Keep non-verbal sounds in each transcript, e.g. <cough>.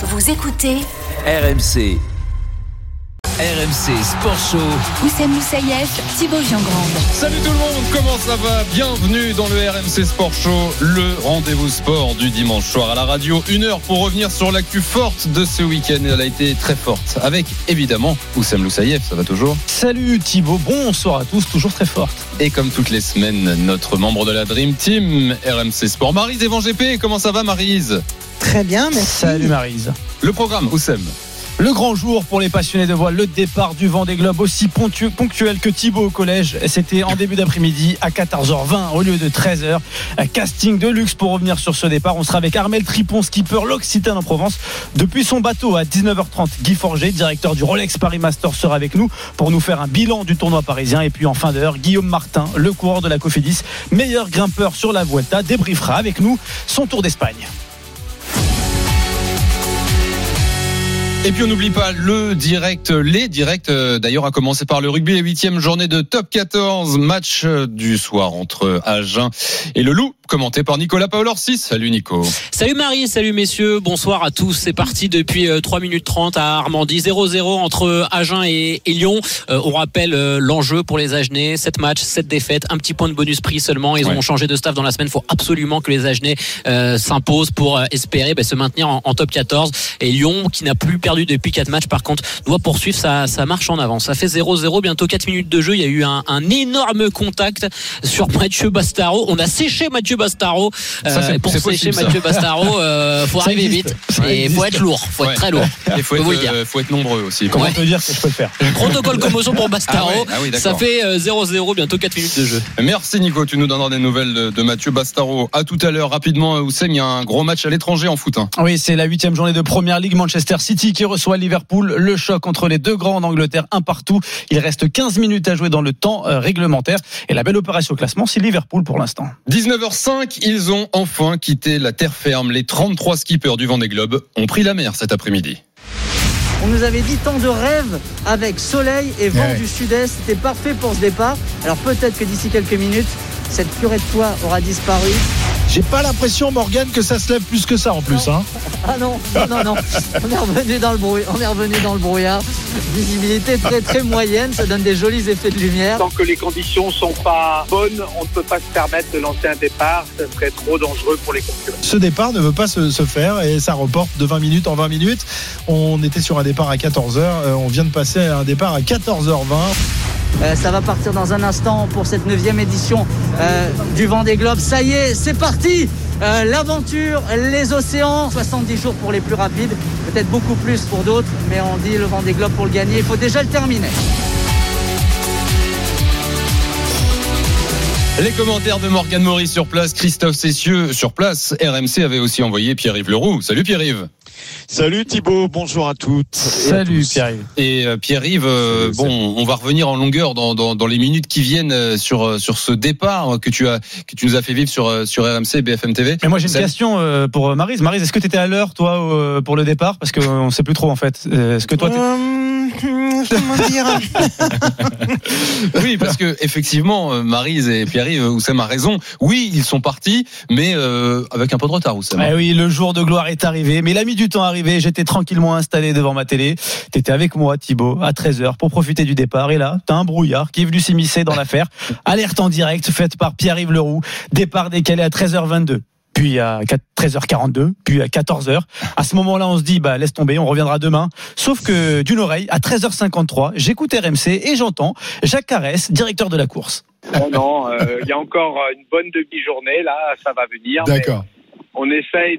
Vous écoutez RMC. RMC Sport Show. Oussem Moussaïef, Thibaut Giangrande. Salut tout le monde, comment ça va? Bienvenue dans le RMC Sport Show, le rendez-vous sport du dimanche soir à la radio. Une heure pour revenir sur l'actu forte de ce week-end. Elle a été très forte. Avec évidemment Oussem Loussaïef, ça va toujours? Salut Thibaut, bonsoir à tous, toujours très forte. Et comme toutes les semaines, notre membre de la Dream Team, RMC Sport, Marise Evan GP. Comment ça va Marise? Très bien, merci. Salut Marise. Le programme, Oussem. Le grand jour pour les passionnés de voile, le départ du vent des globes aussi ponctu- ponctuel que Thibaut au collège. C'était en début d'après-midi à 14h20 au lieu de 13h. Un casting de luxe pour revenir sur ce départ. On sera avec Armel Tripon, skipper l'Occitane en Provence. Depuis son bateau à 19h30, Guy Forger, directeur du Rolex Paris Master, sera avec nous pour nous faire un bilan du tournoi parisien. Et puis en fin d'heure, Guillaume Martin, le coureur de la Cofidis, meilleur grimpeur sur la Vuelta, débriefera avec nous son tour d'Espagne. Et puis on n'oublie pas le direct, les directs euh, d'ailleurs à commencer par le rugby, la huitième journée de top 14, match euh, du soir entre Agen et le Loup, commenté par Nicolas Paolorsi. Salut Nico. Salut Marie, salut messieurs, bonsoir à tous. C'est parti depuis euh, 3 minutes 30 à Armandie, 0-0 entre Agen et, et Lyon. Euh, on rappelle euh, l'enjeu pour les Agenais, 7 matchs, 7 défaites, un petit point de bonus prix seulement. Ils Ouais. ont changé de staff dans la semaine. Il faut absolument que les Agenais euh, s'imposent pour euh, espérer ben, se maintenir en, en top 14. Et Lyon, qui n'a plus perdu depuis 4 matchs, par contre, doit poursuivre sa, sa marche en avant. Ça fait 0-0, bientôt 4 minutes de jeu. Il y a eu un, un énorme contact sur Mathieu Bastaro. On a séché Mathieu Bastaro. Ça, Euh, pour sécher possible, ça. Mathieu Bastaro, euh, <laughs> faut Ça arriver existe. vite. Ça Et faut être lourd, faut Ouais. être très lourd. Il faut euh, faut être nombreux aussi. Comment Ouais. te dire que je peux faire Protocole commotion pour Bastaro. Ah ouais, ah ça fait euh, 0-0, bientôt 4 minutes de jeu. Merci Nico, tu nous donneras des nouvelles de, de Mathieu Bastaro. À tout à l'heure, rapidement, Oussem, il y a un gros match à l'étranger en foot. hein. Oui, c'est la huitième journée de Première Ligue. Manchester City qui reçoit Liverpool. Le choc entre les deux grands en Angleterre, un partout. Il reste 15 minutes à jouer dans le temps euh, réglementaire. Et la belle opération au classement, c'est Liverpool pour l'instant. 19h05, ils ont enfin quitté la terre ferme. Les 33 skippers du Vendée Globe ont pris la mer cet après-midi. On nous avait dit tant de rêves avec soleil et vent Ouais. du sud-est. C'était parfait pour ce départ. Alors peut-être que d'ici quelques minutes, cette purée de foie aura disparu. J'ai pas l'impression, Morgane, que ça se lève plus que ça en plus. Hein. Ah non, non, non, non. <laughs> On est revenu dans le bruit. On est revenu dans le brouillard. Visibilité très très moyenne. Ça donne des jolis effets de lumière. Tant que les conditions sont pas bonnes, on ne peut pas se permettre de lancer un départ. Ce serait trop dangereux pour les concurrents. Ce départ ne veut pas se, se faire et ça reporte de 20 minutes en 20 minutes. On était sur un départ à 14h. on vient de passer à un départ à 14h20. Euh, ça va partir dans un instant pour cette neuvième édition euh, du Vent des Globes. Ça y est, c'est parti. Euh, L'aventure, les océans, 70 jours pour les plus rapides, peut-être beaucoup plus pour d'autres, mais on dit le Vent des Globes pour le gagner, il faut déjà le terminer. Les commentaires de Morgane Maurice sur place, Christophe Cessieux sur place. RMC avait aussi envoyé Pierre-Yves Leroux. Salut Pierre-Yves. Salut Thibaut, bonjour à toutes. Salut. Pierre-Yves. Et euh, Pierre-Yves, euh, Salut, bon, on va revenir en longueur dans, dans, dans les minutes qui viennent euh, sur, sur ce départ que tu, as, que tu nous as fait vivre sur, sur RMC et BFM TV. Mais moi j'ai une Salut. question pour Marise. Marise, est-ce que tu étais à l'heure toi pour le départ? Parce qu'on ne sait plus trop en fait. Est-ce que toi comment dire <laughs> Oui, parce que effectivement, euh, Marise et Pierre-Yves, Oussem a raison. Oui, ils sont partis, mais euh, avec un peu de retard, Oussem. Eh oui, le jour de gloire est arrivé, mais il a mis du temps à arriver. J'étais tranquillement installé devant ma télé. T'étais avec moi, Thibaut, à 13h pour profiter du départ. Et là, t'as un brouillard qui est venu s'immiscer dans l'affaire. Alerte en direct faite par Pierre-Yves Leroux. Départ décalé à 13h22. Puis à 4 13h42, puis à 14h. À ce moment-là, on se dit, bah, laisse tomber, on reviendra demain. Sauf que d'une oreille, à 13h53, j'écoute RMC et j'entends Jacques Carès, directeur de la course. Non, non, euh, il y a encore une bonne demi-journée. Là, ça va venir. mais D'accord. On essaye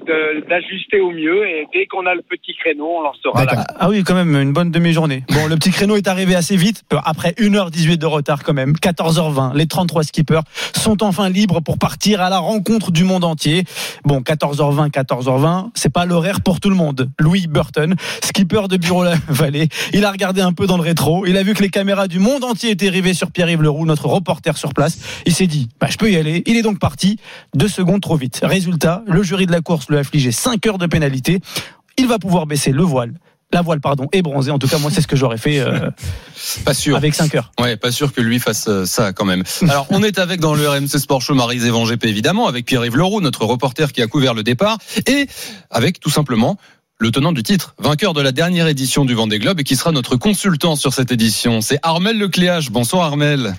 d'ajuster au mieux et dès qu'on a le petit créneau, on lancera la Ah, oui, quand même, une bonne demi-journée. Bon, le petit créneau est arrivé assez vite, après 1h18 de retard quand même, 14h20. Les 33 skippers sont enfin libres pour partir à la rencontre du monde entier. Bon, 14h20, 14h20, c'est pas l'horaire pour tout le monde. Louis Burton, skipper de Bureau la Vallée, il a regardé un peu dans le rétro, il a vu que les caméras du monde entier étaient rivées sur Pierre-Yves Leroux, notre reporter sur place. Il s'est dit, bah, je peux y aller. Il est donc parti deux secondes trop vite. Résultat, le jury de la course lui a affligé 5 heures de pénalité. Il va pouvoir baisser le voile la voile pardon est bronzée en tout cas moi c'est ce que j'aurais fait euh, <laughs> Pas sûr. avec 5 heures Ouais, pas sûr que lui fasse euh, ça quand même. <laughs> Alors, on est avec dans le RMC Sport Show Marie Zévan GP évidemment, avec Pierre-Yves Leroux, notre reporter qui a couvert le départ, et avec tout simplement le tenant du titre, vainqueur de la dernière édition du Vendée Globe et qui sera notre consultant sur cette édition. C'est Armel Lecléage. Bonsoir Armel.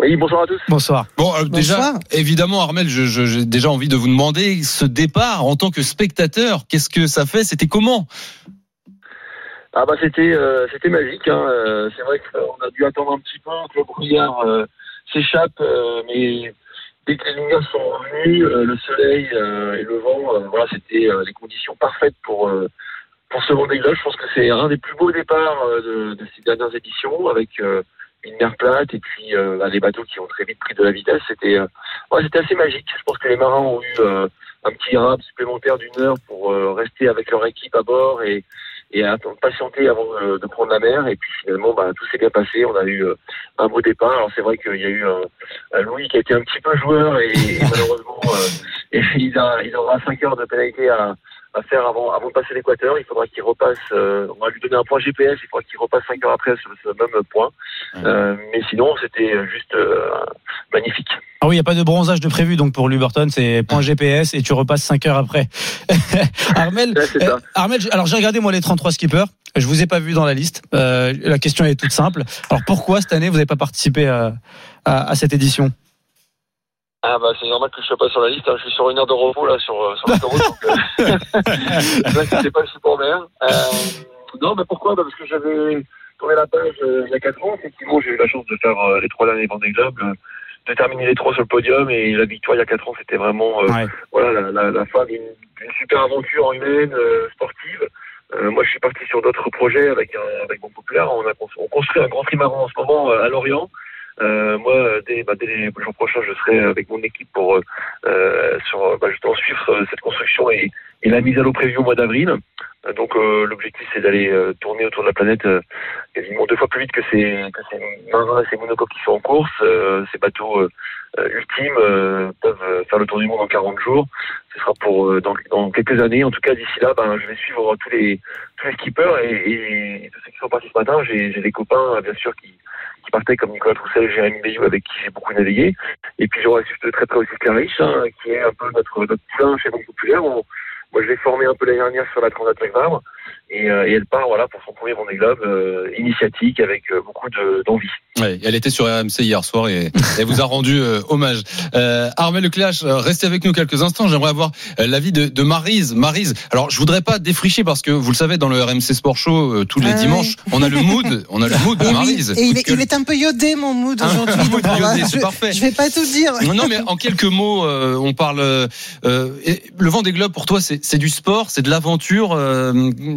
Oui, bonsoir à tous. Bonsoir. Bon, euh, déjà, évidemment, Armel, je- je- j'ai déjà envie de vous demander ce départ en tant que spectateur. Qu'est-ce que ça fait? C'était comment? Ah bah c'était euh, c'était magique. Hein. Euh, C'est vrai qu'on a dû attendre un petit peu que le brouillard euh, s'échappe, euh, mais dès que les lumières sont revenues, euh, le soleil euh, et le vent, euh, voilà, c'était euh, les conditions parfaites pour euh, pour ce Vendée Globe. Je pense que c'est un des plus beaux départs de, de ces dernières éditions, avec euh, une mer plate et puis euh, bah, bateaux qui ont très vite pris de la vitesse. C'était euh, ouais, c'était assez magique. Je pense que les marins ont eu euh, un petit rap supplémentaire d'une heure pour euh, rester avec leur équipe à bord et et attendre- patienter avant de, prendre la mer. Et puis finalement, bah, tout s'est bien passé. On a eu euh, un beau départ. Alors c'est vrai qu'il y a eu un, un Louis qui a été un petit peu joueur et, et malheureusement, euh, et <laughs> il, a, il aura 5 heures de pénalité à, à faire avant, avant de passer l'équateur. Il faudra qu'il repasse. euh, on va lui donner un point GPS. Il faudra qu'il repasse 5 heures après sur ce même point. Euh, mais sinon, c'était juste euh, magnifique. Ah oui, il n'y a pas de bronzage de prévu donc pour Luberton, c'est point GPS et tu repasses 5 heures après. <laughs> Armel, Armel, alors j'ai regardé moi les 33 skippers, je vous ai pas vu dans la liste. La question est toute simple. Alors pourquoi cette année vous n'avez pas participé à, à, à cette édition? Ah bah c'est normal que je sois pas sur la liste. hein. Je suis sur une heure de repos là sur euh, sur l'autoroute. donc, euh, <laughs> c'est vrai que c'était pas le support. Euh, non, mais pourquoi? Bah Parce que j'avais tourné la page euh, il y a 4 ans. Effectivement, j'ai eu la chance de faire euh, les trois derniers Vendée Globe, euh, de terminer les trois sur le podium et la victoire il y a 4 ans, c'était vraiment euh, Ouais. voilà la, la, la fin d'une d'une super aventure humaine, euh, sportive. Euh, moi, je suis parti sur d'autres projets avec un, avec mon populaire. On a on construit un grand trimaran en ce moment euh, à Lorient. Euh, moi, dès, bah, dès les jours prochains, je serai avec mon équipe pour euh, sur bah, justement suivre euh, cette construction et, et la mise à l'eau prévue au mois d'avril. Donc, euh, l'objectif, c'est d'aller euh, tourner autour de la planète euh, quasiment deux fois plus vite que ces, que ces marins et ces monocoques qui sont en course. Euh, ces bateaux euh, ultimes euh, peuvent faire le tour du monde en 40 jours. Ce sera pour dans, dans quelques années. En tout cas, d'ici là, ben, je vais suivre tous les tous les skippers et, et, tous ceux qui sont partis ce matin. J'ai des copains, bien sûr, qui qui partaient comme Nicolas Troussel et Jérémy Bayou avec qui j'ai beaucoup navigué. Et puis j'aurais suivi de très près aussi Clarich, hein, qui est un peu notre, notre poulain chez Banque Populaire. Moi je l'ai formé un peu l'année dernière sur la Transat Vabre. Et, euh, et elle part voilà, pour son premier Vendée Globe euh, initiatique avec euh, beaucoup de- d'envie. Ouais, elle était sur RMC hier soir et elle vous a rendu euh, hommage. Euh, Armel Lecléache, euh, restez avec nous quelques instants. J'aimerais avoir euh, l'avis de, de Marise. Marise, alors je voudrais pas défricher parce que vous le savez, dans le RMC Sport Show, euh, tous les Ah oui. dimanches, on a le mood, on a le mood de Et <laughs> oui, Marise. et il de est, gueule. il est un peu iodé mon mood aujourd'hui. c'est je, parfait. je vais pas tout dire. Non, non, mais en quelques mots, euh, on parle. et le vent des globes pour toi, c'est c'est du sport, c'est de l'aventure.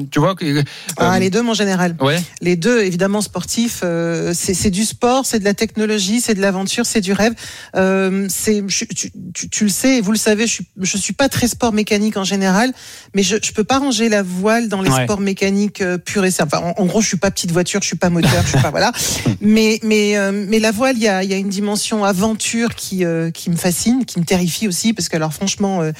Tu vois que- euh, Ah, les deux, mon général. Ouais. Les deux, évidemment, sportifs. euh, c'est du sport, c'est de la technologie, c'est de l'aventure, c'est du rêve. Euh, c'est, tu, tu, tu le sais, vous le savez, je suis, je suis pas très sport mécanique en général, mais je, je peux pas ranger la voile dans les Ouais. sports mécaniques euh, purs et simples. Enfin, en, en gros, je suis pas petite voiture, je suis pas moteur, je suis pas voilà. <laughs> Mais mais euh, mais la voile, il y a, y a une dimension aventure qui euh, qui me fascine, qui me terrifie aussi, parce que alors franchement, euh,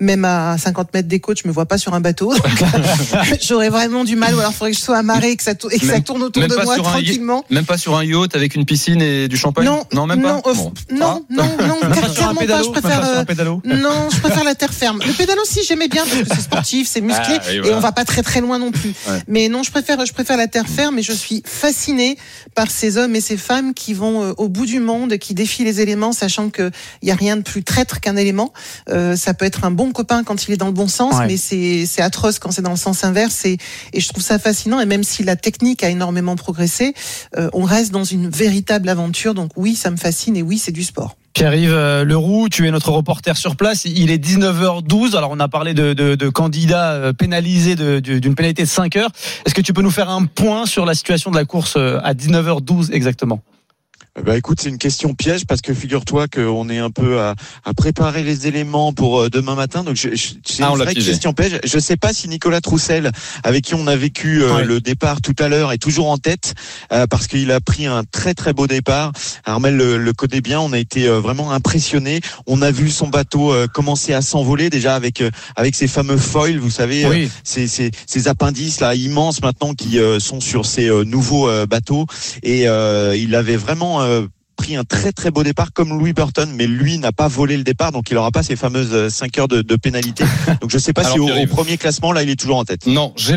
même à 50 mètres des côtes, je me vois pas sur un bateau. <laughs> Donc, <laughs> J'aurais vraiment du mal, ou alors il faudrait que je sois amarré et que ça, tourne- et que ça tourne autour de moi un tranquillement. Même pas sur un yacht avec une piscine et du champagne. Non, même pas. non, euh, Bon. non, non, non, Même pas sur un clairement pas. pédalo, Je préfère, euh, non, je préfère la terre ferme. Le pédalo, si j'aimais bien parce que c'est sportif, c'est musclé Ah, oui, et voilà. on va pas très très loin non plus. Ouais. Mais non, je préfère, je préfère la terre ferme et je suis fascinée par ces hommes et ces femmes qui vont euh, au bout du monde, qui défient les éléments, sachant que il y a rien de plus traître qu'un élément. Euh, ça peut être un bon copain quand il est dans le bon sens, Ouais. mais c'est c'est atroce quand c'est dans le sens inverse. Et, je trouve ça fascinant. Et même si la technique a énormément progressé, euh, on reste dans une véritable aventure. Donc oui, ça me fascine et oui, c'est du sport. Pierre-Yves euh, Leroux, tu es notre reporter sur place. Il est 19h12. Alors, on a parlé de, candidats euh, pénalisés d'une pénalité de 5 heures. Est-ce que tu peux nous faire un point sur la situation de la course à 19h12 exactement? Bah écoute, c'est une question piège parce que figure-toi qu'on est un peu à, à préparer les éléments pour euh, demain matin. Donc je, je- c'est Ah, une vraie question piège. Je sais pas si Nicolas Troussel, avec qui on a vécu euh, Ouais. le départ tout à l'heure, est toujours en tête euh, parce qu'il a pris un très très beau départ. Armel le, le connaît bien. On a été euh, vraiment impressionnés. On a vu son bateau euh, commencer à s'envoler déjà avec euh, avec ses fameux foils. Vous savez, Oui. ces, ces, ces appendices là immenses maintenant qui euh, sont sur ces euh, nouveaux euh, bateaux et euh, il avait vraiment euh, pris un très très beau départ comme Louis Burton, mais lui n'a pas volé le départ, donc il n'aura pas ses fameuses 5 heures de, de pénalité. <laughs> Donc je sais pas Alors, si au, premier classement là, il est toujours en tête. Non, j'ai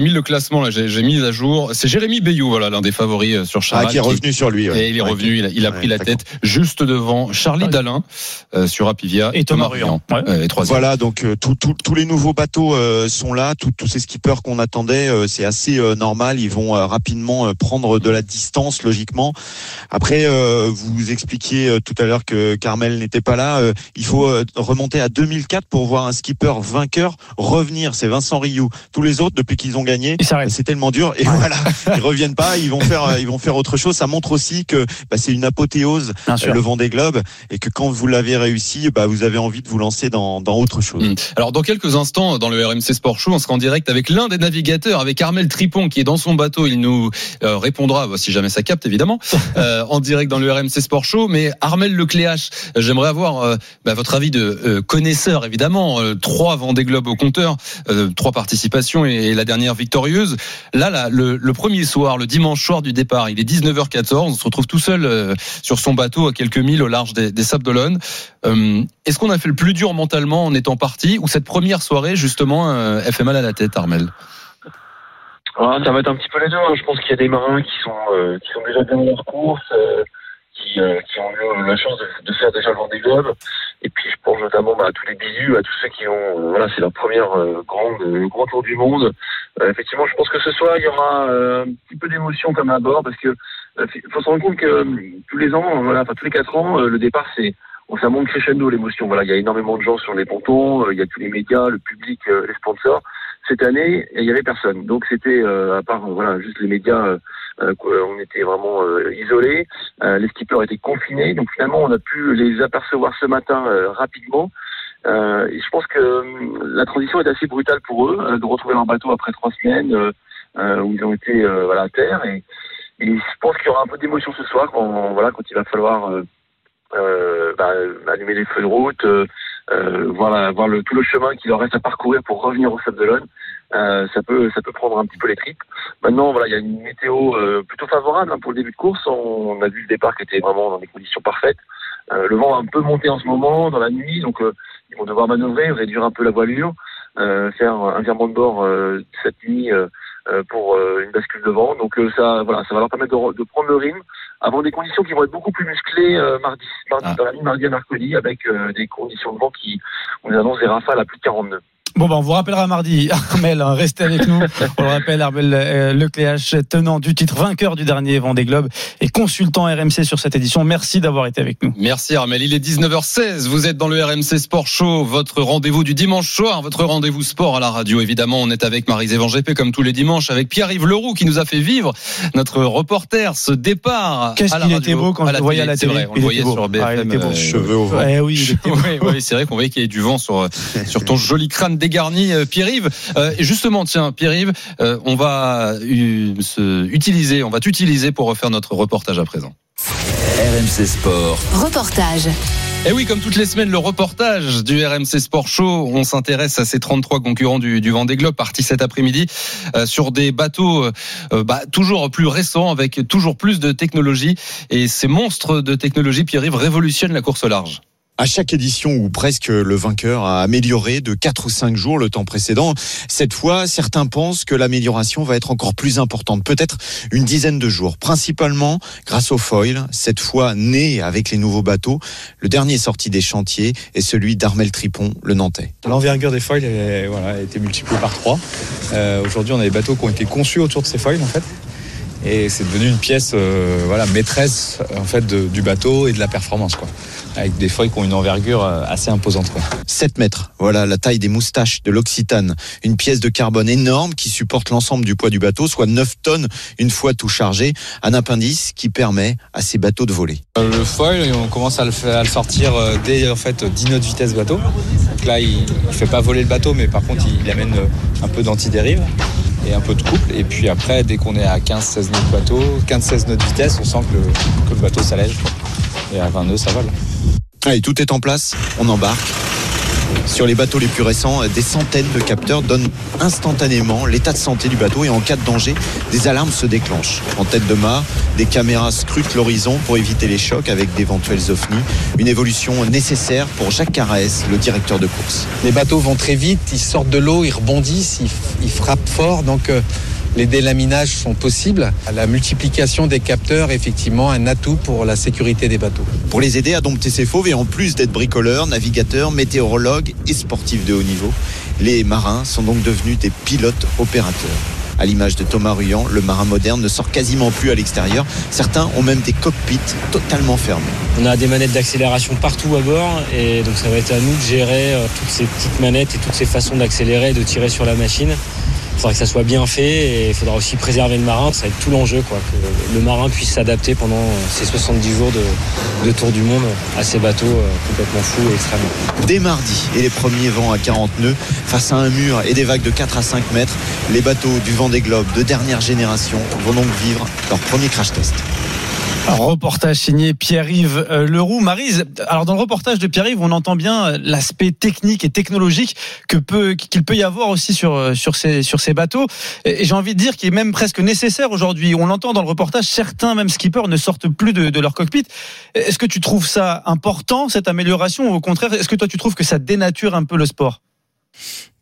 mis le classement là, j'ai mis à jour. C'est Jérémy Bayou, voilà, l'un des favoris euh, sur Ah, Charal. qui est revenu sur lui. ouais. Et il est Ouais, revenu, il a, il a Ouais, pris la tête juste devant Charlie Dalin euh, sur Apivia Et Thomas Ruyant. Ouais. euh. Voilà, donc euh, tout- tout- tous les nouveaux bateaux euh, sont là, tout- tous ces skippers qu'on attendait, euh, c'est assez euh, normal, ils vont euh, rapidement euh, prendre de la distance logiquement. Après, euh, vous expliquiez euh, tout à l'heure que Carmel n'était pas là, euh, il faut euh, remonter à 2004 pour voir un skipper vainqueur revenir, c'est Vincent Rioux. Tous les autres, depuis qu'ils ont gagné, c'est tellement dur et voilà, ils reviennent pas, ils vont faire, euh, ils vont faire autre chose. Ça montre aussi que bah, c'est une apothéose le Vendée Globe et que quand vous l'avez réussi, bah, vous avez envie de vous lancer dans, dans autre chose. Mm. Alors dans quelques instants dans le RMC Sport Show, on sera en direct avec l'un des navigateurs, avec Armel Tripon qui est dans son bateau. Il nous euh, répondra, bah, si jamais ça capte évidemment, <laughs> euh, en direct dans le RMC Sport Show. Mais Armel Lecléache, j'aimerais avoir euh, bah, votre avis de euh, connaisseur évidemment. Euh, trois Vendée Globe au compteur, euh, trois participations et, la dernière victorieuse. Là, là le, premier soir, le dimanche soir du départ, il est 19h14. On se retrouve tout seul sur son bateau à quelques milles au large des, des Sables d'Olonne. Est-ce qu'on a fait le plus dur mentalement en étant parti ou cette première soirée justement elle fait mal à la tête, Armel? Ah, ça va être un petit peu les deux. hein. Je pense qu'il y a des marins qui sont euh, qui sont déjà dans leur course, euh, qui, euh, qui ont eu la chance de, de faire déjà le Vendée Globe. Et puis je pense notamment bah, à tous les bisous, à tous ceux qui ont euh, voilà, c'est leur première euh, grande euh, grand tour du monde. Effectivement, je pense que ce soir il y aura un petit peu d'émotion comme à bord parce que faut se rendre compte que tous les ans, voilà, enfin tous les quatre ans, le départ c'est ça monte crescendo l'émotion. Voilà, il y a énormément de gens sur les pontons, euh, il y a tous les médias, le public, euh, les sponsors. Cette année, il y avait personne. Donc c'était euh, à part voilà juste les médias, on était vraiment isolés. Les skippers étaient confinés. Donc finalement, on a pu les apercevoir ce matin rapidement. Et je pense que la transition est assez brutale pour eux de retrouver leur bateau après trois semaines où ils ont été voilà à terre. Et, et je pense qu'il y aura un peu d'émotion ce soir quand voilà quand il va falloir bah, allumer les feux de route, euh, euh, voir, voir tout le chemin qu'il leur reste à parcourir pour revenir au Sable. Euh, ça peut ça peut prendre un petit peu les tripes. Maintenant voilà il y a une météo euh, plutôt favorable hein, pour le début de course. On, a vu le départ qui était vraiment dans des conditions parfaites. Euh, le vent a un peu monté en ce moment dans la nuit donc euh, ils vont devoir manœuvrer, réduire un peu la voilure, euh, faire un virement de bord euh, cette nuit euh, euh, pour euh, une bascule de vent. Donc euh, ça voilà ça va leur permettre de, de prendre le rythme avant des conditions qui vont être beaucoup plus musclées euh, mardi, mardi Ah. dans la nuit mardi à mercredi avec euh, des conditions de vent qui on annonce des rafales à plus de 40 nœuds. Bon, ben, on vous rappellera mardi. <laughs> Armel, hein, restez avec nous. On le rappelle, Armel euh, Lecléache, tenant du titre, vainqueur du dernier Vendée Globe et consultant RMC sur cette édition. Merci d'avoir été avec nous. Merci Armel. Il est 19h16. Vous êtes dans le RMC Sport Show, votre rendez-vous du dimanche soir, votre rendez-vous sport à la radio. Évidemment, on est avec Marie-Zévan GP comme tous les dimanches, avec Pierre-Yves Leroux qui nous a fait vivre notre reporter, ce départ. Qu'est-ce qu'il était beau quand à je le voyais à la C'est télé. vrai, on Il le voyait beau. sur BFM. Ah, il était beau. euh, Cheveux au vent. Eh oui, oui, oui, c'est vrai qu'on voyait qu'il y avait du vent sur sur ton joli crâne dégarni, euh, Pierre-Yves. Euh, et justement, tiens, Pierre-Yves, euh, on va se utiliser, on va t'utiliser pour refaire notre reportage à présent. RMC Sport. Reportage. Et oui, comme toutes les semaines, le reportage du RMC Sport Show, on s'intéresse à ces 33 concurrents du, du Vendée Globe partis cet après-midi euh, sur des bateaux euh, bah, toujours plus récents avec toujours plus de technologie. Et ces monstres de technologie, Pierre-Yves, révolutionnent la course au large. À chaque édition où presque le vainqueur a amélioré de 4 ou 5 jours le temps précédent, cette fois, certains pensent que l'amélioration va être encore plus importante, peut-être une dizaine de jours, principalement grâce au foil, cette fois né avec les nouveaux bateaux. Le dernier sorti des chantiers est celui d'Armel Tripon, le Nantais. L'envergure des foils a été multipliée par 3. Aujourd'hui, on a des bateaux qui ont été conçus autour de ces foils, en fait. Et c'est devenu une pièce euh, voilà, maîtresse en fait, de- du bateau et de la performance. Quoi. Avec des foils qui ont une envergure euh, assez imposante. Quoi. 7 mètres, voilà la taille des moustaches de l'Occitane. Une pièce de carbone énorme qui supporte l'ensemble du poids du bateau, soit 9 tonnes une fois tout chargé. Un appendice qui permet à ces bateaux de voler. Euh, Le foil, on commence à le, fa- à le sortir dès en fait, 10 nœuds de vitesse bateau. Donc là, il ne fait pas voler le bateau, mais par contre, il, il amène un peu d'antidérive et un peu de couple. Et puis après, dès qu'on est à 15-16 nœuds de bateau, 15-16 nœuds de vitesse, on sent que le, que le bateau s'allège. Et à 20 nœuds, ça vole. Allez, tout est en place, on embarque. Sur les bateaux les plus récents, des centaines de capteurs donnent instantanément l'état de santé du bateau et en cas de danger, des alarmes se déclenchent. En tête de mât, des caméras scrutent l'horizon pour éviter les chocs avec d'éventuels ovnis. Une évolution nécessaire pour Jacques Carès, le directeur de course. Les bateaux vont très vite, ils sortent de l'eau, ils rebondissent, ils, ils frappent fort, donc euh, les délaminages sont possibles. La multiplication des capteurs est effectivement un atout pour la sécurité des bateaux. Pour les aider à dompter ces fauves et en plus d'être bricoleurs, navigateurs, météorologues et sportifs de haut niveau, les marins sont donc devenus des pilotes opérateurs. À l'image de Thomas Ruyant, le marin moderne ne sort quasiment plus à l'extérieur. Certains ont même des cockpits totalement fermés. On a des manettes d'accélération partout à bord et donc ça va être à nous de gérer euh, toutes ces petites manettes et toutes ces façons d'accélérer et de tirer sur la machine. Il faudra que ça soit bien fait et il faudra aussi préserver le marin. Ça va être tout l'enjeu, quoi, que le marin puisse s'adapter pendant ces 70 jours de, de tour du monde à ces bateaux euh, complètement fous et extrêmement. Dès mardi et les premiers vents à 40 nœuds, face à un mur et des vagues de 4 à 5 mètres, les bateaux du vent des globes de dernière génération vont donc vivre leur premier crash test. Reportage signé Pierre-Yves euh, Leroux. Marise, alors dans le reportage de Pierre-Yves, on entend bien euh, l'aspect technique et technologique que peut qu'il peut y avoir aussi sur euh, sur ces sur ces bateaux. Et j'ai envie de dire qu'il est même presque nécessaire aujourd'hui. On l'entend dans le reportage, certains même skippers ne sortent plus de, de leur cockpit. Est-ce que tu trouves ça important cette amélioration ou au contraire, est-ce que toi tu trouves que ça dénature un peu le sport?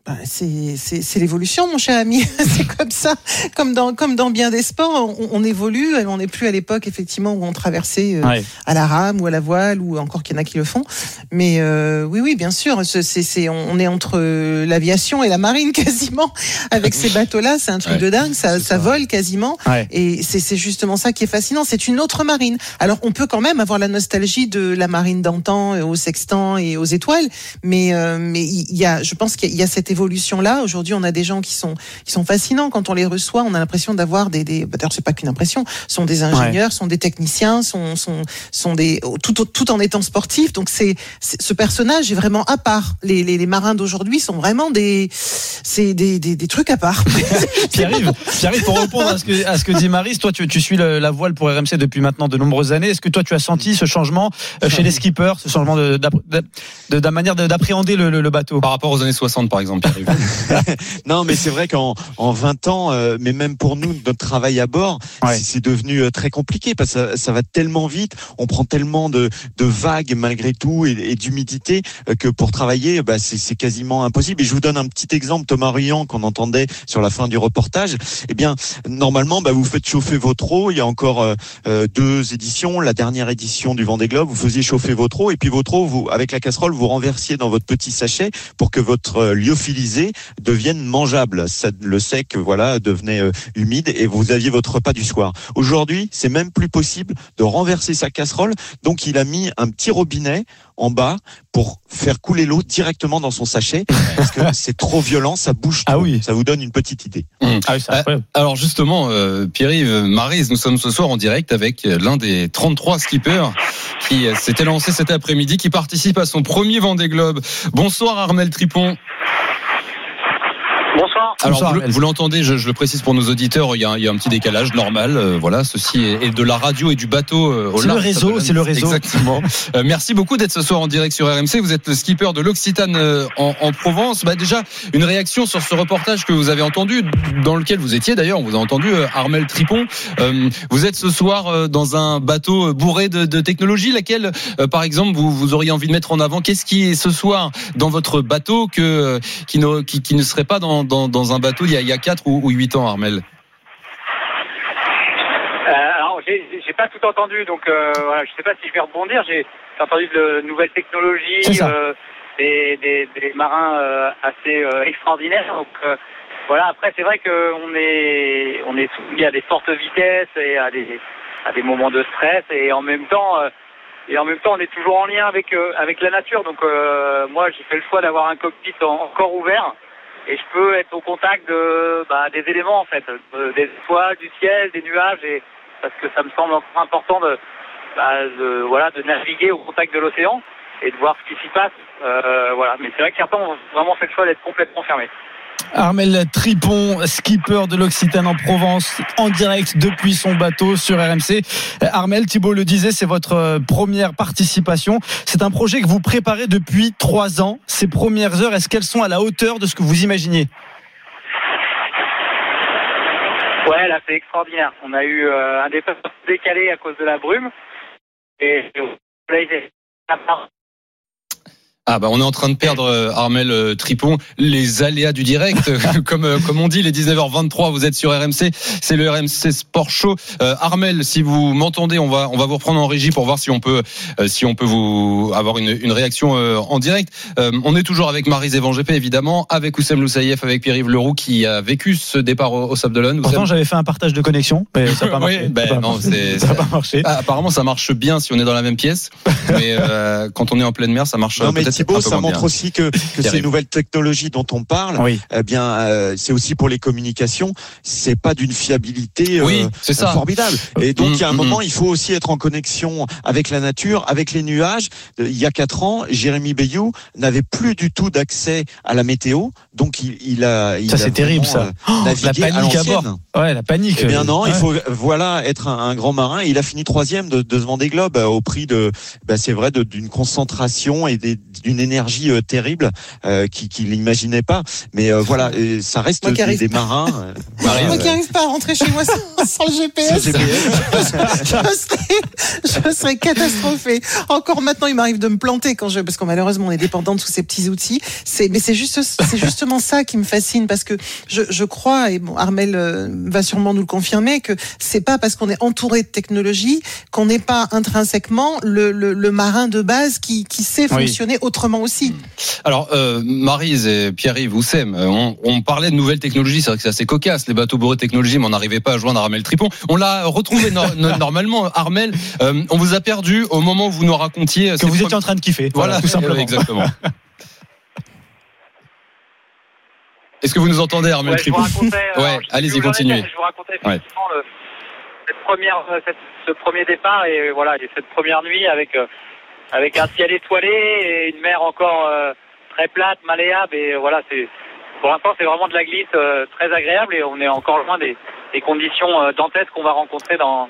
Ben, c'est c'est l'évolution, mon cher ami. <laughs> c'est comme ça, comme dans comme dans bien des sports, on, on évolue. On n'est plus à l'époque effectivement où on traversait euh, Ouais. à la rame ou à la voile ou encore qu'il y en a qui le font. Mais euh, oui, oui, bien sûr, c'est c'est on est entre euh, l'aviation et la marine <laughs> quasiment avec ces bateaux-là. C'est un truc Ouais, de dingue. Ça, ça vole quasiment. Ouais. Et c'est c'est justement ça qui est fascinant. C'est une autre marine. Alors on peut quand même avoir la nostalgie de la marine d'antan euh, aux sextants et aux étoiles, mais euh, mais il y a, je pense qu'il y a cette évolution là. Aujourd'hui, on a des gens qui sont qui sont fascinants. Quand on les reçoit, on a l'impression d'avoir des des. bah, D'ailleurs, c'est pas qu'une impression. Ce sont des ingénieurs, sont des techniciens, sont sont sont des tout tout en étant sportifs. Donc c'est ce personnage est vraiment à part. Les les, les marins d'aujourd'hui sont vraiment des c'est des, des des trucs à part. <laughs> Pierre-Yves, Pierre-Yves, pour répondre à ce que, à ce que dit Marise, toi, tu, tu suis le- la voile pour RMC depuis maintenant de nombreuses années. Est-ce que toi, tu as senti ce changement euh, chez les skippers, ce changement de, de, de, la manière de- d'appréhender le, le- le bateau? Par rapport aux années 60, par exemple, Pierre-Yves. <laughs> Non, mais c'est vrai qu'en en 20 ans, euh, mais même pour nous, notre travail à bord, Ouais. c'est- devenu euh, très compliqué parce que ça, ça va tellement vite, on prend tellement de, de vagues malgré tout et, et d'humidité euh, que pour travailler, bah, c'est quasiment impossible. Et je vous donne un petit exemple, Thomas Ruyant, qu'on entendait sur la fin du reportage. Eh bien, normalement, bah, vous faites chauffer votre eau. Il y a encore euh, euh, deux éditions. La dernière édition du Vendée Globe, vous faisiez chauffer votre eau et puis votre eau, vous, avec la casserole, vous renversiez dans votre petit sachet pour que votre euh, lyophilisé devienne mangeable. Ça, le sec, voilà, devenait euh, humide et vous aviez votre repas du soir. Aujourd'hui, c'est même plus possible de renverser sa casserole. Donc, il a mis un petit robinet en bas pour faire couler l'eau directement dans son sachet parce que <laughs> c'est trop violent, ça bouge tout. Ah oui. Ça vous donne une petite idée. Ah oui, c'est incroyable. Alors justement, euh, Pierre-Yves, Marise, nous sommes ce soir en direct avec euh, l'un des 33 skippers qui euh, s'était lancé cet après-midi, qui participe à son premier Vendée Globe. Bonsoir Armel Tripon. Bonsoir. Alors vous, l'entendez, je, je le précise pour nos auditeurs, il y a, un- il y a un petit décalage normal. euh, voilà, ceci est, est de la radio et du bateau euh, au C'est le réseau, c'est le réseau. Exactement. <laughs> Euh, merci beaucoup d'être ce soir en direct sur RMC. Vous êtes le skipper de l'Occitane euh, en, en Provence. Bah déjà, une réaction sur ce reportage que vous avez entendu, dans lequel vous étiez d'ailleurs, on vous a entendu, euh, Armel Tripon. Euh, vous êtes ce soir euh, dans un bateau bourré de, de technologie, laquelle, euh, par exemple, vous, vous auriez envie de mettre en avant. Qu'est-ce qui est ce soir dans votre bateau que euh, qui ne, qui, qui ne serait pas dans, dans, dans un bateau il y a, il y a 4 ou, ou 8 ans, Armel Euh, alors, j'ai pas tout entendu, donc euh, voilà, je sais pas si je vais rebondir. J'ai entendu de nouvelles technologies, euh, des, des, des marins euh, assez extraordinaires. Donc voilà. Après, c'est vrai qu'on est on est soumis à des fortes vitesses et à des à des moments de stress, et en même temps. et en même temps, on est toujours en lien avec avec la nature. Donc moi, j'ai fait le choix d'avoir un cockpit en- encore ouvert et je peux être au contact de bah, des éléments en fait, euh, des étoiles, du ciel, des nuages, et parce que ça me semble important de, bah, de voilà de naviguer au contact de l'océan et de voir ce qui s'y passe. Euh, voilà. Mais c'est vrai que certains ont vraiment fait le choix d'être complètement fermés. Armel Tripon, skipper de l'Occitane en Provence, en direct depuis son bateau sur RMC. Euh, Armel, Thibault le disait, c'est votre euh, première participation. C'est un projet que vous préparez depuis trois ans. Ces premières heures, est-ce qu'elles sont à la hauteur de ce que vous imaginiez? Ouais, là, c'est extraordinaire. On a eu euh, un départ décalé à cause de la brume. Et là, Ah bah on est en train de perdre euh, Armel euh, Tripon les aléas du direct <laughs> comme euh, comme on dit les 19h23 vous êtes sur RMC c'est le RMC Sport Show Euh, Armel si vous m'entendez on va on va vous reprendre en régie pour voir si on peut euh, si on peut vous avoir une, une réaction euh, en direct Euh, on est toujours avec Marie Zévan-GP évidemment avec Oussem Loussaïef avec Pierre-Yves Leroux qui a vécu ce départ au, au Sable d'Olonne Pourtant, j'avais fait un partage de connexion, mais ça n'a pas <laughs> marché. Oui, ben Ça pas non, marché. c'est- ça n'a pas marché. Ah, apparemment ça marche bien si on est dans la même pièce mais euh, quand on est en pleine mer ça marche Non euh, peu ça montre bien. aussi que, <laughs> que ces nouvelles technologies dont on parle, Oui. eh bien, euh, c'est aussi pour les communications, c'est pas d'une fiabilité euh, Oui, c'est ça. formidable. Et donc, Mm, il y a un mm, moment, mm. il faut aussi être en connexion avec la nature, avec les nuages. Euh, Il y a quatre ans, Jérémy Bayou n'avait plus du tout d'accès à la météo, donc il, il a. Il Ça, c'est terrible, ça. euh, Oh, la panique à bord. Ouais, la panique. Eh bien non, il faut voilà être un, un grand marin. Il a fini troisième de, de ce Vendée Globe euh, au prix de, bah, c'est vrai, d'une concentration et des- d'une énergie euh, terrible euh, qui qu'il n'imaginait pas. Mais euh, voilà, ça reste Moi qui des, arrive des marins. euh, <laughs> Moi qui n'arrive pas à rentrer chez moi sans, sans le GPS, sans GPS. je, serais, je serais catastrophée. Encore maintenant, il m'arrive de me planter quand je, parce que malheureusement, on est dépendant de tous ces petits outils. C'est, mais c'est juste, c'est justement ça qui me fascine parce que je, je crois, et bon, Armel euh, va sûrement nous le confirmer, que c'est pas parce qu'on est entouré de technologie qu'on n'est pas intrinsèquement le, le, le marin de base qui, qui sait Oui. fonctionner autrement aussi. Alors, euh, Marise et Pierre-Yves, Oussem, on, on parlait de nouvelles technologies. C'est vrai que c'est assez cocasse, les bateaux bourrés de technologie, mais on n'arrivait pas à joindre Armel Tripon. On l'a retrouvé nor- <laughs> no- normalement. Armel, euh, on vous a perdu au moment où vous nous racontiez. euh, Que vous étiez en train de kiffer. Voilà, tout simplement. <laughs> exactement. Est-ce que vous nous entendez, Armel Ouais, je vous Tripon racontais, <laughs> Ouais, allez-y, continuez. Je vous racontais effectivement le- cette première, euh, cette- ce premier départ et euh, voilà, et cette première nuit avec euh, avec un ciel étoilé et une mer encore euh, très plate, malléable et euh, voilà, c'est pour l'instant c'est vraiment de la glisse euh, très agréable et on est encore loin des, des conditions euh, dantesques qu'on va rencontrer dans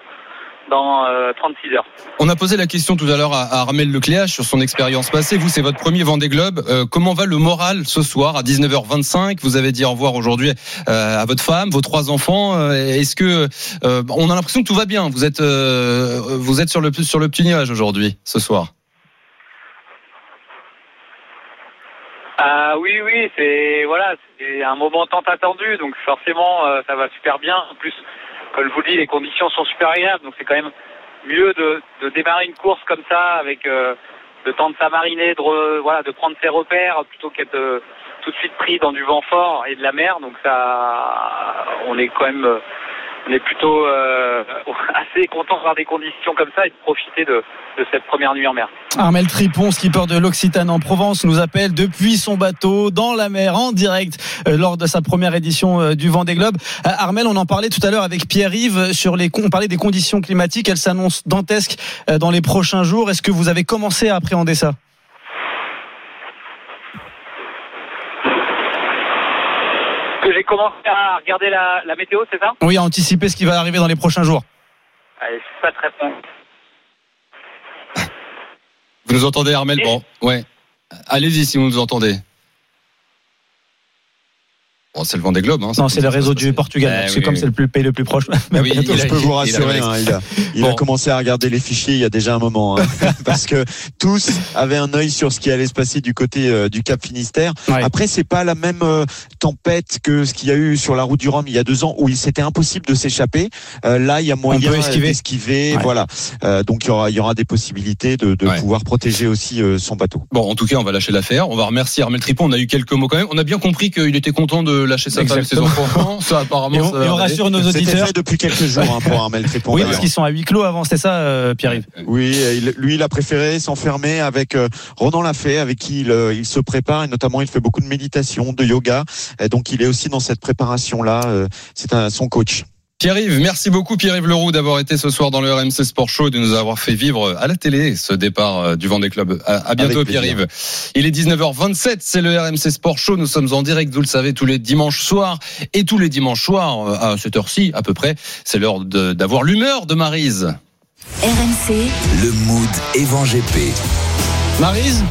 dans euh, 36 heures. On a posé la question tout à l'heure à à Armel Lecléache sur son expérience passée. Vous, c'est votre premier Vendée Globe. Euh, comment va le moral ce soir à 19h25 Vous avez dit au revoir aujourd'hui euh, à votre femme, vos trois enfants. Euh, Est-ce que euh, on a l'impression que tout va bien? Vous êtes euh, vous êtes sur le sur le petit nuage aujourd'hui, ce soir. Ah oui, oui, c'est voilà, c'est un moment tant attendu, donc forcément euh, ça va super bien. En plus, comme je vous le dis, les conditions sont super agréables, donc c'est quand même mieux de, de démarrer une course comme ça avec euh, le temps de s'amariner, de re- voilà, de prendre ses repères plutôt qu'être euh, tout de suite pris dans du vent fort et de la mer. Donc ça, on est quand même, euh, on est plutôt euh, <laughs> assez content d'avoir des conditions comme ça et de profiter de, cette première nuit en mer. Armel Tripon, skipper de l'Occitane en Provence, nous appelle depuis son bateau dans la mer en direct euh, lors de sa première édition euh, du Vendée Globe. Euh, Armel, on en parlait tout à l'heure avec Pierre-Yves sur les on parlait des conditions climatiques, elles s'annoncent dantesques euh, dans les prochains jours. Est-ce que vous avez commencé à appréhender ça? Commencé à regarder la, la météo, c'est ça? Oui, à anticiper ce qui va arriver dans les prochains jours. Allez, je suis pas très bon. Vous nous entendez, Armel? Bon, ouais. Allez-y si vous nous entendez. Bon, c'est le Vendée Globe. Hein, Non, c'est le réseau du Portugal, Eh parce que oui, comme oui. c'est le plus pays le plus proche. <laughs> Ah oui, il je a- peux vous il rassurer, il a- hein, il a, <laughs> il Bon. a commencé à regarder les fichiers il y a déjà un moment, hein, <laughs> parce que tous avaient un œil sur ce qui allait se passer du côté euh, du Cap Finistère. Ouais. Après, c'est pas la même euh, tempête que ce qu'il y a eu sur la route du Rhum il y a deux ans, où il c'était impossible de s'échapper. Euh, là, il y a moyen d'esquiver, Ouais. voilà. Euh, donc il y aura, il y aura des possibilités de, de Ouais. pouvoir protéger aussi euh, son bateau. Bon, en tout cas, on va lâcher l'affaire. On va remercier Armel Tripon. On a eu quelques mots quand même. On a bien compris qu'il était content de lâcher sa femme et ses enfants. Ça, apparemment, Et on, ça et on rassure nos auditeurs. fait depuis quelques jours hein, pour Armel Trépon. Oui, d'ailleurs. parce qu'ils sont à huis clos avant, c'était ça, euh, Pierre-Yves Oui, il- lui, il a préféré s'enfermer avec euh, Ronan Lafay, avec qui il, euh, il se prépare, et notamment il fait beaucoup de méditation, de yoga. Et donc il est aussi dans cette préparation-là. euh, C'est un, son coach. Pierre-Yves, merci beaucoup Pierre-Yves Leroux d'avoir été ce soir dans le RMC Sport Show et de nous avoir fait vivre à la télé ce départ euh, du Vendée Club. À, à bientôt. Pierre-Yves. Il est 19h27, c'est le RMC Sport Show. Nous sommes en direct, vous le savez, tous les dimanches soirs et tous les dimanches soirs euh, à cette heure-ci à peu près. C'est l'heure d'avoir l'humeur de Marise. RMC, Le mood Evan GP. Marise,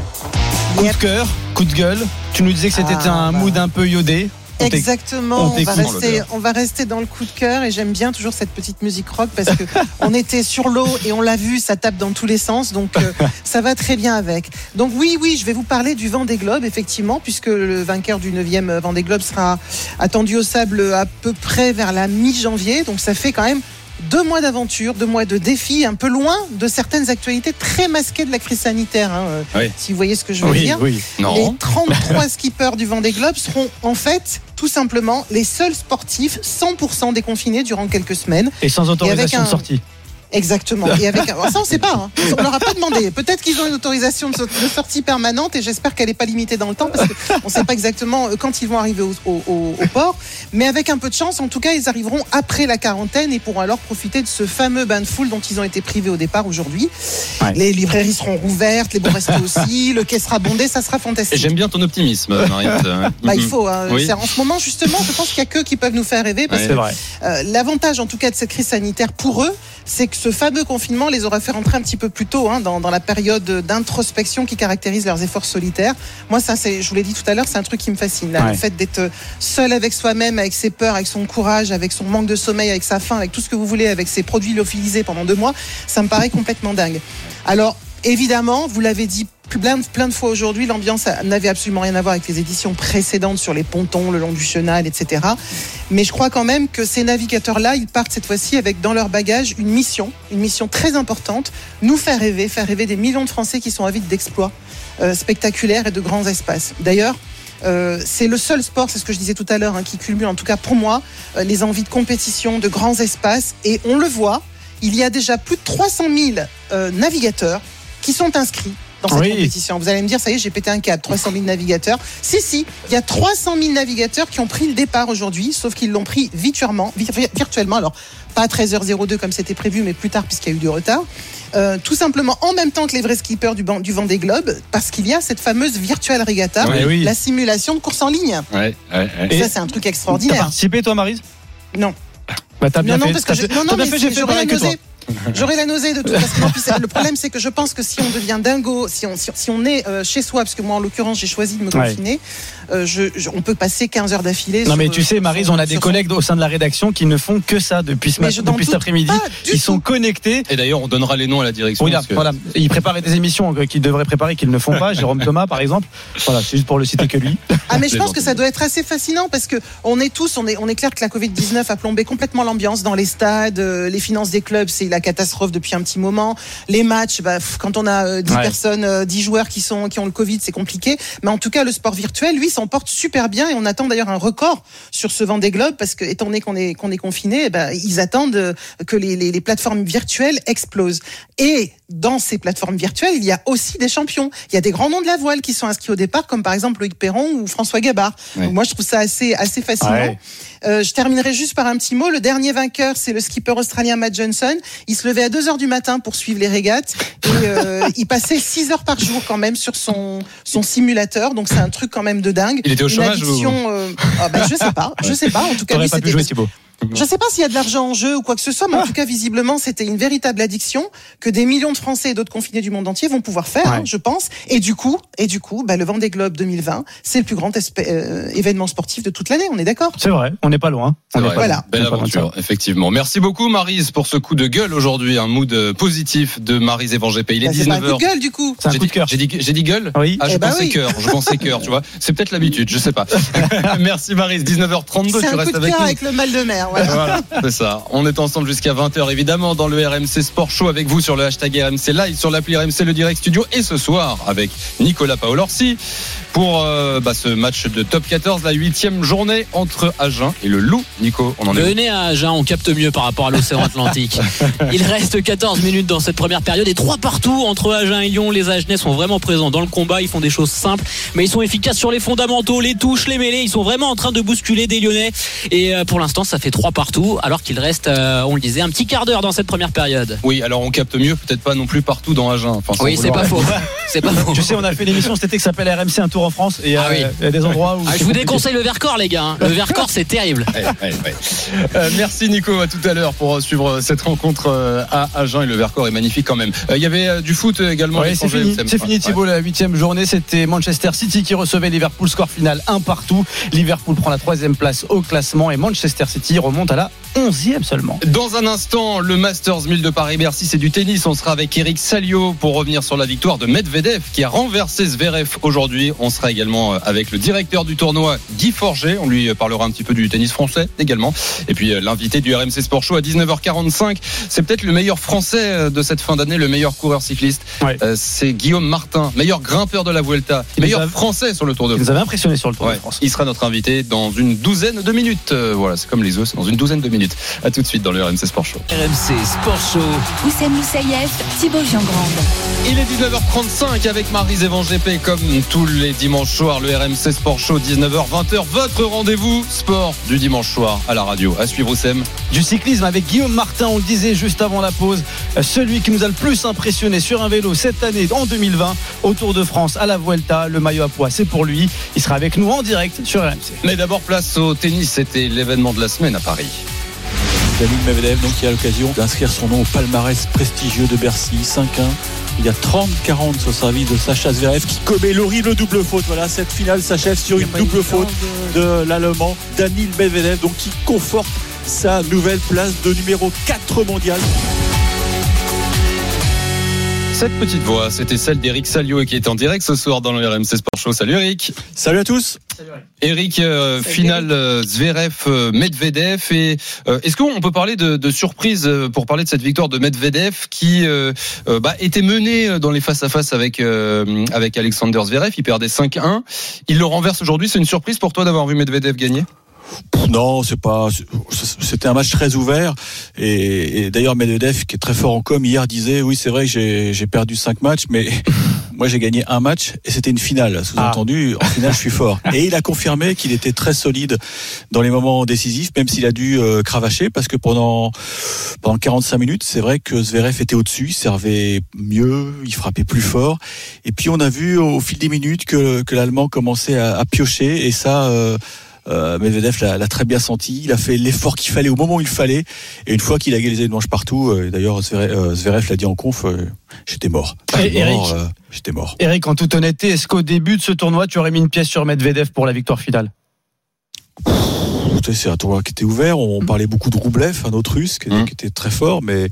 coup de cœur, coup de gueule. Tu nous disais que c'était Ah, un bah. mood un peu iodé. Exactement, on va rester, on va rester dans le coup de cœur et j'aime bien toujours cette petite musique rock parce que <laughs> on était sur l'eau et on l'a vu, ça tape dans tous les sens, donc euh, ça va très bien avec. Donc oui, oui, je vais vous parler du Vendée Globe effectivement, puisque le vainqueur du 9e Vendée Globe sera attendu au sable à peu près vers la mi-janvier, donc ça fait quand même deux mois d'aventure, deux mois de défis, un peu loin de certaines actualités très masquées de la crise sanitaire, hein, euh, Oui. si vous voyez ce que je veux Oui, dire. oui. Les Non. 33 skippers du Vendée Globe seront en fait tout simplement les seuls sportifs 100% déconfinés durant quelques semaines. Et sans autorisation un- de sortie. Exactement. Et avec un- ça on sait pas. hein. On leur a pas demandé. Peut-être qu'ils ont une autorisation de, so- de sortie permanente et j'espère qu'elle n'est pas limitée dans le temps parce qu'on ne sait pas exactement euh, quand ils vont arriver au, au- au- au port. Mais avec un peu de chance, en tout cas, ils arriveront après la quarantaine et pourront alors profiter de ce fameux bain de foule dont ils ont été privés au départ aujourd'hui. Ouais. Les librairies seront rouvertes, les bons restos aussi, le quai sera bondé, ça sera Et fantastique. j'aime bien ton optimisme. <laughs> Bah, il faut. hein. Oui. C'est- En ce moment, justement, je pense qu'il n'y a que qui peuvent nous faire rêver. Parce Ouais. C'est vrai. euh, L'avantage, en tout cas, de cette crise sanitaire pour eux, c'est que ce fameux confinement les aura fait rentrer un petit peu plus tôt hein, dans, dans la période d'introspection qui caractérise leurs efforts solitaires. Moi, ça, c'est, je vous l'ai dit tout à l'heure, c'est un truc qui me fascine. là. Ouais. Le fait d'être seul avec soi-même, avec ses peurs, avec son courage, avec son manque de sommeil, avec sa faim, avec tout ce que vous voulez, avec ses produits lyophilisés pendant deux mois, ça me paraît complètement dingue. Alors, évidemment, vous l'avez dit plein plein de fois aujourd'hui, l'ambiance n'avait absolument rien à voir avec les éditions précédentes sur les pontons, le long du chenal, etc. Mais je crois quand même que ces navigateurs-là, ils partent cette fois-ci avec dans leur bagage une mission, une mission très importante, nous faire rêver, faire rêver des millions de Français qui sont avides d'exploits euh, spectaculaires et de grands espaces. D'ailleurs, euh, c'est le seul sport, c'est ce que je disais tout à l'heure, hein, qui cumule en tout cas pour moi euh, les envies de compétition, de grands espaces. Et on le voit, il y a déjà plus de 300 000 euh, navigateurs qui sont inscrits dans cette Oui. compétition. Vous allez me dire, ça y est, j'ai pété un câble, 300 000 navigateurs. Si, si, il y a 300 000 navigateurs qui ont pris le départ aujourd'hui, sauf qu'ils l'ont pris virtuellement, vi- vi- virtuellement. Alors, pas à 13h02 comme c'était prévu, mais plus tard puisqu'il y a eu du retard. Euh, tout simplement en même temps que les vrais skippers du, ban- du Vendée Globe, parce qu'il y a cette fameuse virtual regatta, Ouais, oui. la simulation de course en ligne. Ouais, ouais, ouais. Et- ça, c'est un truc T'as extraordinaire. participé, toi, Marise? Non. Bah, t'as bien non, non, fait. parce que T'as je- fait- non, t'as non, mais fait, j'ai pareil que toi. <laughs> J'aurais la nausée de toute façon. Le problème, c'est que je pense que si on devient dingo, si on, si, si on est euh, chez soi, parce que moi, en l'occurrence, j'ai choisi de me Ouais. confiner, euh, je, je- on peut passer 15 heures d'affilée. Non sur- mais tu sais sur Marise, on a des son- collègues au sein de la rédaction qui ne font que ça depuis ce matin, depuis cet après-midi. Ils sont connectés. Et d'ailleurs, on donnera les noms à la direction. Oui, là, parce que- voilà. Ils préparent des émissions euh, qu'ils devraient préparer, qu'ils ne font pas. Jérôme Thomas, par exemple. Voilà, c'est juste pour le citer que lui. Ah mais je pense que ça doit être assez fascinant parce que on est tous, on est, on est clair que la Covid 19 a plombé complètement l'ambiance dans les stades, euh, les finances des clubs, c'est la catastrophe depuis un petit moment. Les matchs, bah, pff, quand on a euh, 10 Ouais. personnes, euh, 10 joueurs qui sont qui ont le Covid, c'est compliqué. Mais en tout cas, le sport virtuel, lui, s'en porte super bien et on attend d'ailleurs un record sur ce Vendée Globe parce que étant donné qu'on est qu'on est confiné, eh ben, ils attendent euh, que les, les, les plateformes virtuelles explosent. Et dans ces plateformes virtuelles, il y a aussi des champions. Il y a des grands noms de la voile qui sont inscrits au départ, comme par exemple Loïc Perron ou François Gabard. Ouais. Donc moi, je trouve ça assez, assez fascinant. Ouais. Euh, je terminerai juste par un petit mot. Le dernier vainqueur, c'est le skipper australien Matt Johnson. Il se levait à 2 heures du matin pour suivre les régates. Et euh, il passait 6 heures par jour quand même sur son, son simulateur. Donc c'est un truc quand même de dingue. Il était au Une chômage ou- addiction, euh, ah bah, Je sais pas. Je sais pas. En tout cas, lui, c'était Thibaut. je sais pas s'il y a de l'argent en jeu ou quoi que ce soit, mais en tout cas, visiblement, c'était une véritable addiction que des millions de Français et d'autres confinés du monde entier vont pouvoir faire, Ouais. hein, je pense. Et du coup, et du coup, bah, le Vendée Globe 2020, c'est le plus grand euh, événement sportif de toute l'année. On est d'accord? C'est vrai, on n'est pas loin. C'est On vrai. pas Voilà. loin. Belle aventure, effectivement. Merci beaucoup, Marise, pour ce coup de gueule aujourd'hui. Un mood euh, positif de Marise Evangépé. Il est Bah, C'est pas un 19h. coup de gueule, du coup. C'est un J'ai coup dit, de cœur. j'ai dit, gueule? Oui. Ah, je Eh bah pensais oui. cœur, je pensais cœur, tu vois. C'est peut-être l'habitude, je sais pas. <laughs> Merci Marise, 19h32, C'est tu restes avec nous. avec le mal de mer. <laughs> Voilà, c'est ça. On est ensemble jusqu'à 20h, évidemment, dans le RMC Sport Show avec vous sur le hashtag RMC Live, sur l'appli RMC Le Direct Studio et ce soir avec Nicolas Paolorsi pour euh, bah, ce match de top 14, la huitième journée entre Agen et le Loup. Nico, on en est Venez à Agen, on capte mieux par rapport à l'océan Atlantique. <laughs> Il reste 14 minutes dans cette première période et trois partout entre Agen et Lyon. Les Agenais sont vraiment présents dans le combat. Ils font des choses simples, mais ils sont efficaces sur les fondamentaux, les touches, les mêlées. Ils sont vraiment en train de bousculer des Lyonnais. Et euh, pour l'instant, ça fait 3 partout, alors qu'il reste, euh, on le disait, un petit quart d'heure dans cette première période. Oui, alors on capte mieux, peut-être pas non plus partout dans Agen. Enfin, Oui, c'est pas faux. <laughs> C'est pas faux. Tu sais, on a fait une émission cet été qui s'appelle RMC Un Tour en France et Ah euh, oui. il y a des endroits où. Ah, je vous déconseille le Vercors, les gars. hein. Le Vercors, c'est terrible. Ouais, ouais, ouais. Euh, merci Nico, à tout à l'heure pour suivre cette rencontre à Agen et le Vercors est magnifique quand même. Il y avait du foot également. c'est fini, c'est fini Ouais. Thibaut, la huitième journée, c'était Manchester City qui recevait Liverpool, score final un partout. Liverpool prend la troisième place au classement et Manchester City remonte à la onzième seulement. Dans un instant, le Masters 1000 de Paris-Bercy, c'est du tennis. On sera avec Eric Salio pour revenir sur la victoire de Medvedev qui a renversé Zverev aujourd'hui. On sera également euh, avec le directeur du tournoi, Guy Forget. On lui parlera un petit peu du tennis français également. Et puis euh, l'invité du RMC Sport Show à 19h45. C'est peut-être le meilleur français euh, de cette fin d'année, le meilleur coureur cycliste. Ouais. Euh, C'est Guillaume Martin, meilleur grimpeur de la Vuelta, Il meilleur a- français sur le Tour de Il France. nous avait impressionné sur le Tour Ouais, de France. il sera notre invité dans une douzaine de minutes. Euh, voilà, c'est comme les os, dans une douzaine de minutes. À tout de suite dans le RMC Sport Show. RMC Sport Show. Oussem Moussaïef, Thibaut Giangrande. Il est 19h35 avec Marie Evan GP comme tous les dimanches soirs, le RMC Sport Show 19h 20h, votre rendez-vous sport du dimanche soir à la radio. À suivre Oussem. Du cyclisme avec Guillaume Martin, on le disait juste avant la pause, celui qui nous a le plus impressionné sur un vélo cette année en 2020 au Tour de France à la Vuelta, le maillot à poids, c'est pour lui. Il sera avec nous en direct sur RMC. Mais d'abord place au tennis, c'était l'événement de la semaine Paris. Daniil Medvedev donc qui a l'occasion d'inscrire son nom au palmarès prestigieux de Bercy 5-1 il y a 30-40 sur service de Sacha Zverev qui commet l'horrible double faute. Voilà cette finale s'achève sur une double faute de l'allemand Daniil Medvedev donc qui conforte sa nouvelle place de numéro 4 mondial Cette petite voix, c'était celle d'Eric Salio qui est en direct ce soir dans le RMC Sport Show. Salut Eric. Salut à tous. Eric, euh, finale euh, Zverev euh, Medvedev. Et euh, est-ce qu'on peut parler de, de surprise euh, pour parler de cette victoire de Medvedev qui euh, euh, bah, était mené euh, dans les face à face avec euh, avec Alexander Zverev, il perdait 5-1, il le renverse aujourd'hui, c'est une surprise pour toi d'avoir vu Medvedev gagner? Non, c'est pas. C'était un match très ouvert. Et, et d'ailleurs, Medvedev, qui est très fort en com, hier disait oui, c'est vrai que j'ai perdu cinq matchs, mais <laughs> moi j'ai gagné un match et c'était une finale. Sous-entendu, en finale, je suis fort. <laughs> Et il a confirmé qu'il était très solide dans les moments décisifs, même s'il a dû euh, cravacher, parce que pendant pendant 45 minutes, c'est vrai que Zverev était au-dessus, il servait mieux, il frappait plus fort. Et puis on a vu au fil des minutes que, que l'Allemand commençait à, à piocher, et ça. Euh, euh, Medvedev l'a très bien senti. Il a fait l'effort qu'il fallait au moment où il fallait. Et une fois qu'il a égalisé une manche partout, euh, d'ailleurs Zverev, euh, Zverev l'a dit en conf, euh, j'étais mort. Mort, euh, J'étais mort. Eric, en toute honnêteté, est-ce qu'au début de ce tournoi, tu aurais mis une pièce sur Medvedev pour la victoire finale? Écoutez, C'est un tournoi qui était ouvert. On parlait beaucoup de Roublev, un autre russe qui, qui était très fort, mais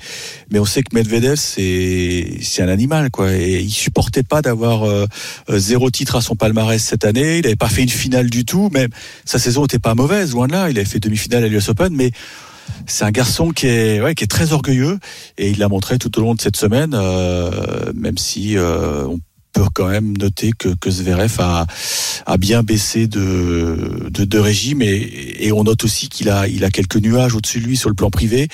mais on sait que Medvedev c'est c'est un animal quoi. Et il supportait pas d'avoir euh, euh, zéro titre à son palmarès cette année. Il n'avait pas fait une finale du tout. Même sa saison était pas mauvaise, loin de là. Il avait fait demi-finale à l'US Open, mais c'est un garçon qui est, ouais, qui est très orgueilleux et il l'a montré tout au long de cette semaine, euh, même si euh, on peut quand même noter que, que Zverev a, a bien baissé de, de, de régime et, et on note aussi qu'il a, il a quelques nuages au-dessus de lui sur le plan privé.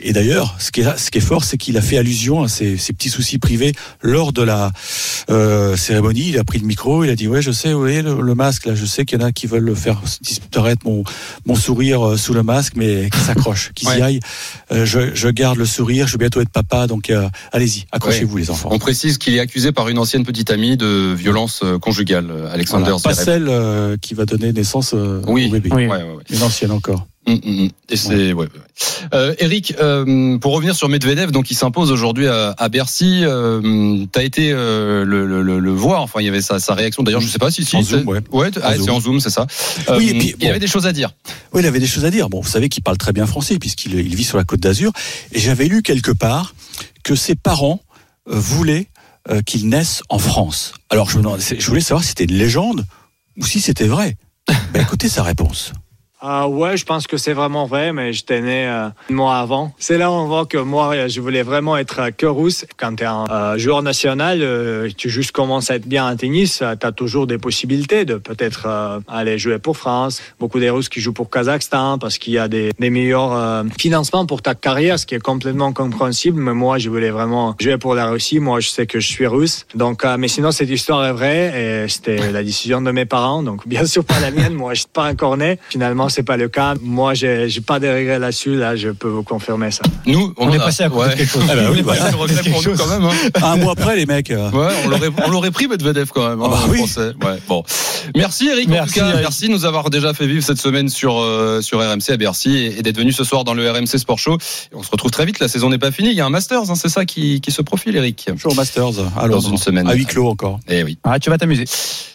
Et d'ailleurs, ce qui est, ce qui est fort, c'est qu'il a fait allusion à ses, ses petits soucis privés lors de la euh, cérémonie. Il a pris le micro, il a dit ouais, je sais, oui, le, le masque là, je sais qu'il y en a qui veulent faire disparaître mon, mon sourire euh, sous le masque, mais qui s'accrochent, qui s'y Ouais. aillent. Euh, je, je garde le sourire, je vais bientôt être papa, donc euh, allez-y, accrochez-vous Ouais. les enfants. On précise qu'il est accusé par une ancienne petite amie de violence euh, conjugale, euh, Alexander Voilà, pas Zverev. celle euh, qui va donner naissance euh, Oui, au bébé. oui. Ouais, ouais, ouais. Une ancienne encore. Mm, mm, mm. Et c'est ouais, ouais, ouais. Euh, Eric, euh, pour revenir sur Medvedev, donc il s'impose aujourd'hui à, à Bercy. Euh, T'as été euh, le, le, le, le voir. Enfin, il y avait sa, sa réaction. D'ailleurs, je sais pas si si En c'est- zoom, ouais. ah, zoom. c'est en zoom, c'est ça. Oui, et puis, il y bon. avait des choses à dire. Oui, il avait des choses à dire. Bon, vous savez qu'il parle très bien français puisqu'il il vit sur la Côte d'Azur. Et j'avais lu quelque part que ses parents euh, voulaient euh, qu'il naisse en France. Alors, je, voulais savoir si c'était une légende ou si c'était vrai. Ben, écoutez sa réponse. Ah ouais, je pense que c'est vraiment vrai, mais j'étais né euh, un mois avant. C'est là où on voit que moi, euh, je voulais vraiment être euh, que russe. Quand tu es un euh, joueur national, euh, tu juste commences à être bien en tennis, tu as toujours des possibilités de peut-être euh, aller jouer pour France. Beaucoup des Russes qui jouent pour Kazakhstan parce qu'il y a des, des meilleurs euh, financements pour ta carrière, ce qui est complètement compréhensible. Mais moi, je voulais vraiment jouer pour la Russie. Moi, je sais que je suis russe. Donc, euh, mais sinon, cette histoire est vraie et c'était la décision de mes parents. Donc, <laughs> bien sûr, pas la mienne. Moi, je suis pas encore né. Finalement, c'est pas le cas. Moi, j'ai j'ai pas de regrets là-dessus. Là, je peux vous confirmer ça. Nous, On est a- passé à côté de ouais. quelque chose. Ah bah oui, C'est voilà. un regret pour nous quand même. hein. <laughs> Un mois après, les mecs. euh, Ouais, on l'aurait, on l'aurait pris Medvedev quand même, hein, Ah bah oui. français. Ouais, bon. Merci Eric. en Merci, tout cas, Eric. merci de nous avoir déjà fait vivre cette semaine sur euh, sur RMC à Bercy et, et d'être venu ce soir dans le RMC Sport Show. Et on se retrouve très vite. La saison n'est pas finie. Il y a un Masters, hein, c'est ça qui, qui se profile, Eric. Toujours Masters. À Dans une semaine. À huis clos encore. Eh oui. Ah, tu vas t'amuser.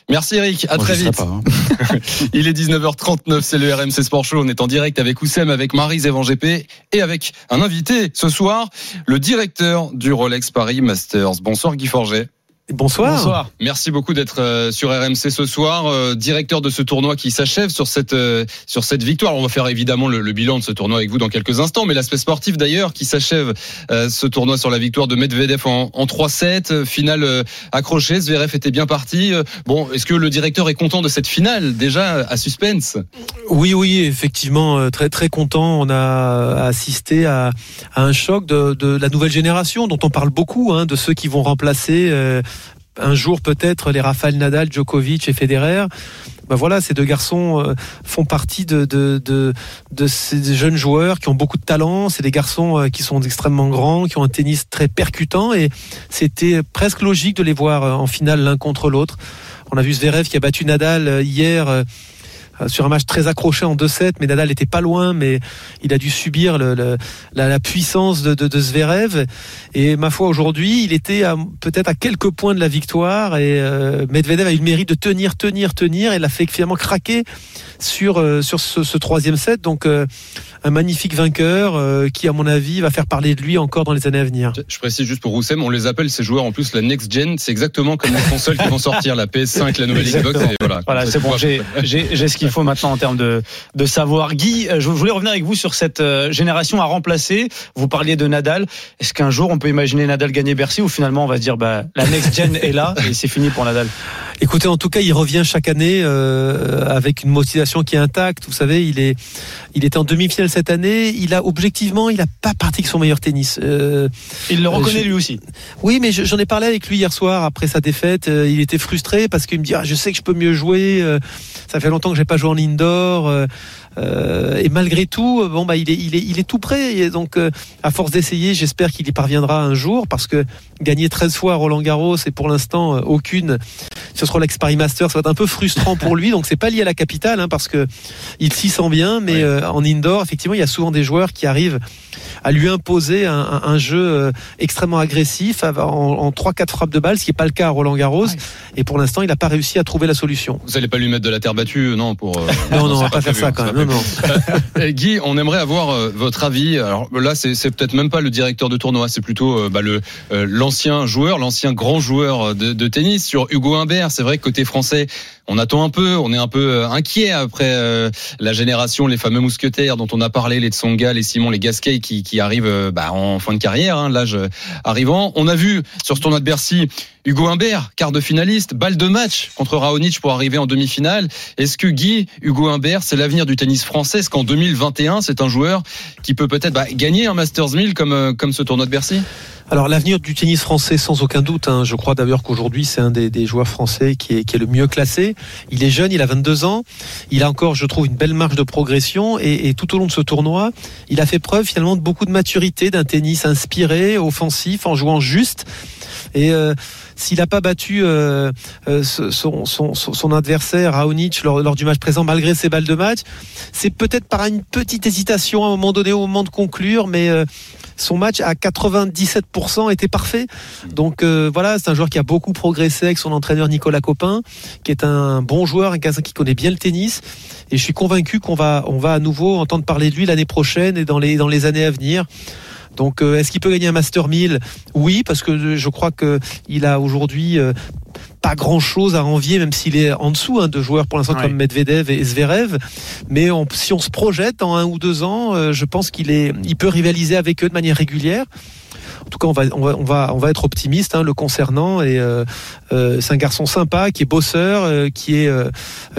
Merci Eric. À Moi, très vite. pas, hein. <laughs> Il est 19h39, c'est le RMC Sport Show. On est en direct avec Oussem, avec Marie Evan GP et avec un invité ce soir, le directeur du Rolex Paris Masters. Bonsoir Guy Forget. Bonsoir. Bonsoir. Merci beaucoup d'être euh, sur RMC ce soir, euh, directeur de ce tournoi qui s'achève sur cette euh, sur cette victoire. On va faire évidemment le, le bilan de ce tournoi avec vous dans quelques instants, mais l'aspect sportif d'ailleurs qui s'achève ce tournoi sur la victoire de Medvedev en, en 3-7, euh, finale accrochée. Zverev était bien parti. Bon, est-ce que le directeur est content de cette finale déjà à suspense? Oui, oui, effectivement, très très content. On a assisté à, à un choc de, de la nouvelle génération dont on parle beaucoup, hein, de ceux qui vont remplacer euh, un jour peut-être les Rafael Nadal, Djokovic et Federer. Ben voilà, ces deux garçons euh, font partie de, de, ces jeunes joueurs qui ont beaucoup de talent. C'est des garçons euh, qui sont extrêmement grands, qui ont un tennis très percutant et c'était presque logique de les voir euh, en finale l'un contre l'autre. On a vu Zverev qui a battu Nadal hier sur un match très accroché en 2-7, mais Nadal n'était pas loin, mais il a dû subir la, puissance de, de, de Zverev. Et ma foi, aujourd'hui, il était peut-être à quelques points de la victoire, et euh, Medvedev a eu le mérite de tenir, tenir, tenir, et l'a fait finalement craquer sur, euh, sur ce, ce troisième set. Donc, euh, un magnifique vainqueur euh, qui, à mon avis, va faire parler de lui encore dans les années à venir. Je précise juste pour Roussem, on les appelle ces joueurs en plus la next gen. C'est exactement comme les consoles qui vont sortir, la PS5, la nouvelle Xbox. Et voilà, Voilà, c'est bon, j'ai ce qu'il faut maintenant en termes de, de savoir. Guy, je voulais revenir avec vous sur cette euh, génération à remplacer. Vous parliez de Nadal. Est-ce qu'un jour on peut imaginer Nadal gagner Bercy ou finalement on va se dire bah, la next gen est là et c'est fini pour Nadal? Écoutez, en tout cas, il revient chaque année euh, avec une motivation qui est intacte. Vous savez, il est, il était en demi-finale cette année. Il a objectivement, il a pas pratiqué son meilleur tennis. Euh, Il le reconnaît je- lui aussi. Oui, mais je- j'en ai parlé avec lui hier soir après sa défaite. Euh, il était frustré parce qu'il me dit ah, je sais que je peux mieux jouer. euh, ça fait longtemps que j'ai pas joué en indoor. Euh, et malgré tout, euh, bon bah il est, il est, il est tout prêt. Et donc, euh, à force d'essayer, j'espère qu'il y parviendra un jour parce que gagner 13 fois à Roland Garros et pour l'instant euh, aucune sur ce Rolex Paris Master, ça va être un peu frustrant pour lui. Donc c'est pas lié à la capitale hein, parce que il s'y sent bien, mais euh, en indoor, effectivement, il y a souvent des joueurs qui arrivent à lui imposer un, un- un jeu extrêmement agressif en, en 3-4 frappes de balle, ce qui n'est pas le cas à Roland Garros. Et pour l'instant, il n'a pas réussi à trouver la solution. Vous allez pas lui mettre de la terre battue, non pour. euh, Non, non, on va pas faire prévu, ça hein, quand même. Non. Euh, Guy, on aimerait avoir euh, votre avis. Alors là, c'est peut-être même pas le directeur de tournoi, c'est plutôt euh, bah, euh, l'ancien joueur, l'ancien grand joueur de, de tennis sur Hugo Humbert. C'est vrai que côté français, on attend un peu, on est un peu euh, inquiet après euh, la génération, les fameux mousquetaires dont on a parlé, les Tsonga, les Simon, les Gasquet qui, arrivent euh, bah, en fin de carrière, hein, l'âge euh, arrivant. On a vu sur ce tournoi de Bercy Hugo Humbert, quart de finaliste, balle de match contre Raonic pour arriver en demi-finale. Est-ce que Guy, Hugo Humbert, c'est l'avenir du tennis français? Est-ce qu'en 2021, c'est un joueur qui peut peut-être bah, gagner un Masters 1000 comme, comme ce tournoi de Bercy? Alors l'avenir du tennis français, sans aucun doute. hein. Je crois d'ailleurs qu'aujourd'hui, c'est un des, des joueurs français qui est, qui est le mieux classé. Il est jeune, il a 22 ans. Il a encore, je trouve, une belle marge de progression. Et, et tout au long de ce tournoi, il a fait preuve finalement de beaucoup de maturité, d'un tennis inspiré, offensif, en jouant juste. Et euh, s'il n'a pas battu euh, euh, son, son, son adversaire Raonic lors, lors du match présent, malgré ses balles de match, c'est peut-être par une petite hésitation à un moment donné, au moment de conclure, mais euh, son match à 97% était parfait. Donc euh, voilà, c'est un joueur qui a beaucoup progressé avec son entraîneur Nicolas Copin, qui est un bon joueur, un gars qui connaît bien le tennis. Et je suis convaincu qu'on va, on va à nouveau entendre parler de lui l'année prochaine et dans les, dans les années à venir. Donc, euh, est-ce qu'il peut gagner un Master 1000 Oui, parce que je crois que il a aujourd'hui euh, pas grand-chose à envier, même s'il est en dessous hein, de joueurs pour l'instant Ouais. comme Medvedev et Zverev. Mais on- si on se projette dans un ou deux ans, euh, je pense qu'il est, il peut rivaliser avec eux de manière régulière. En tout cas, on va, on va, on va, on va être optimiste hein, le concernant. Et euh, euh, c'est un garçon sympa, qui est bosseur, euh, qui est,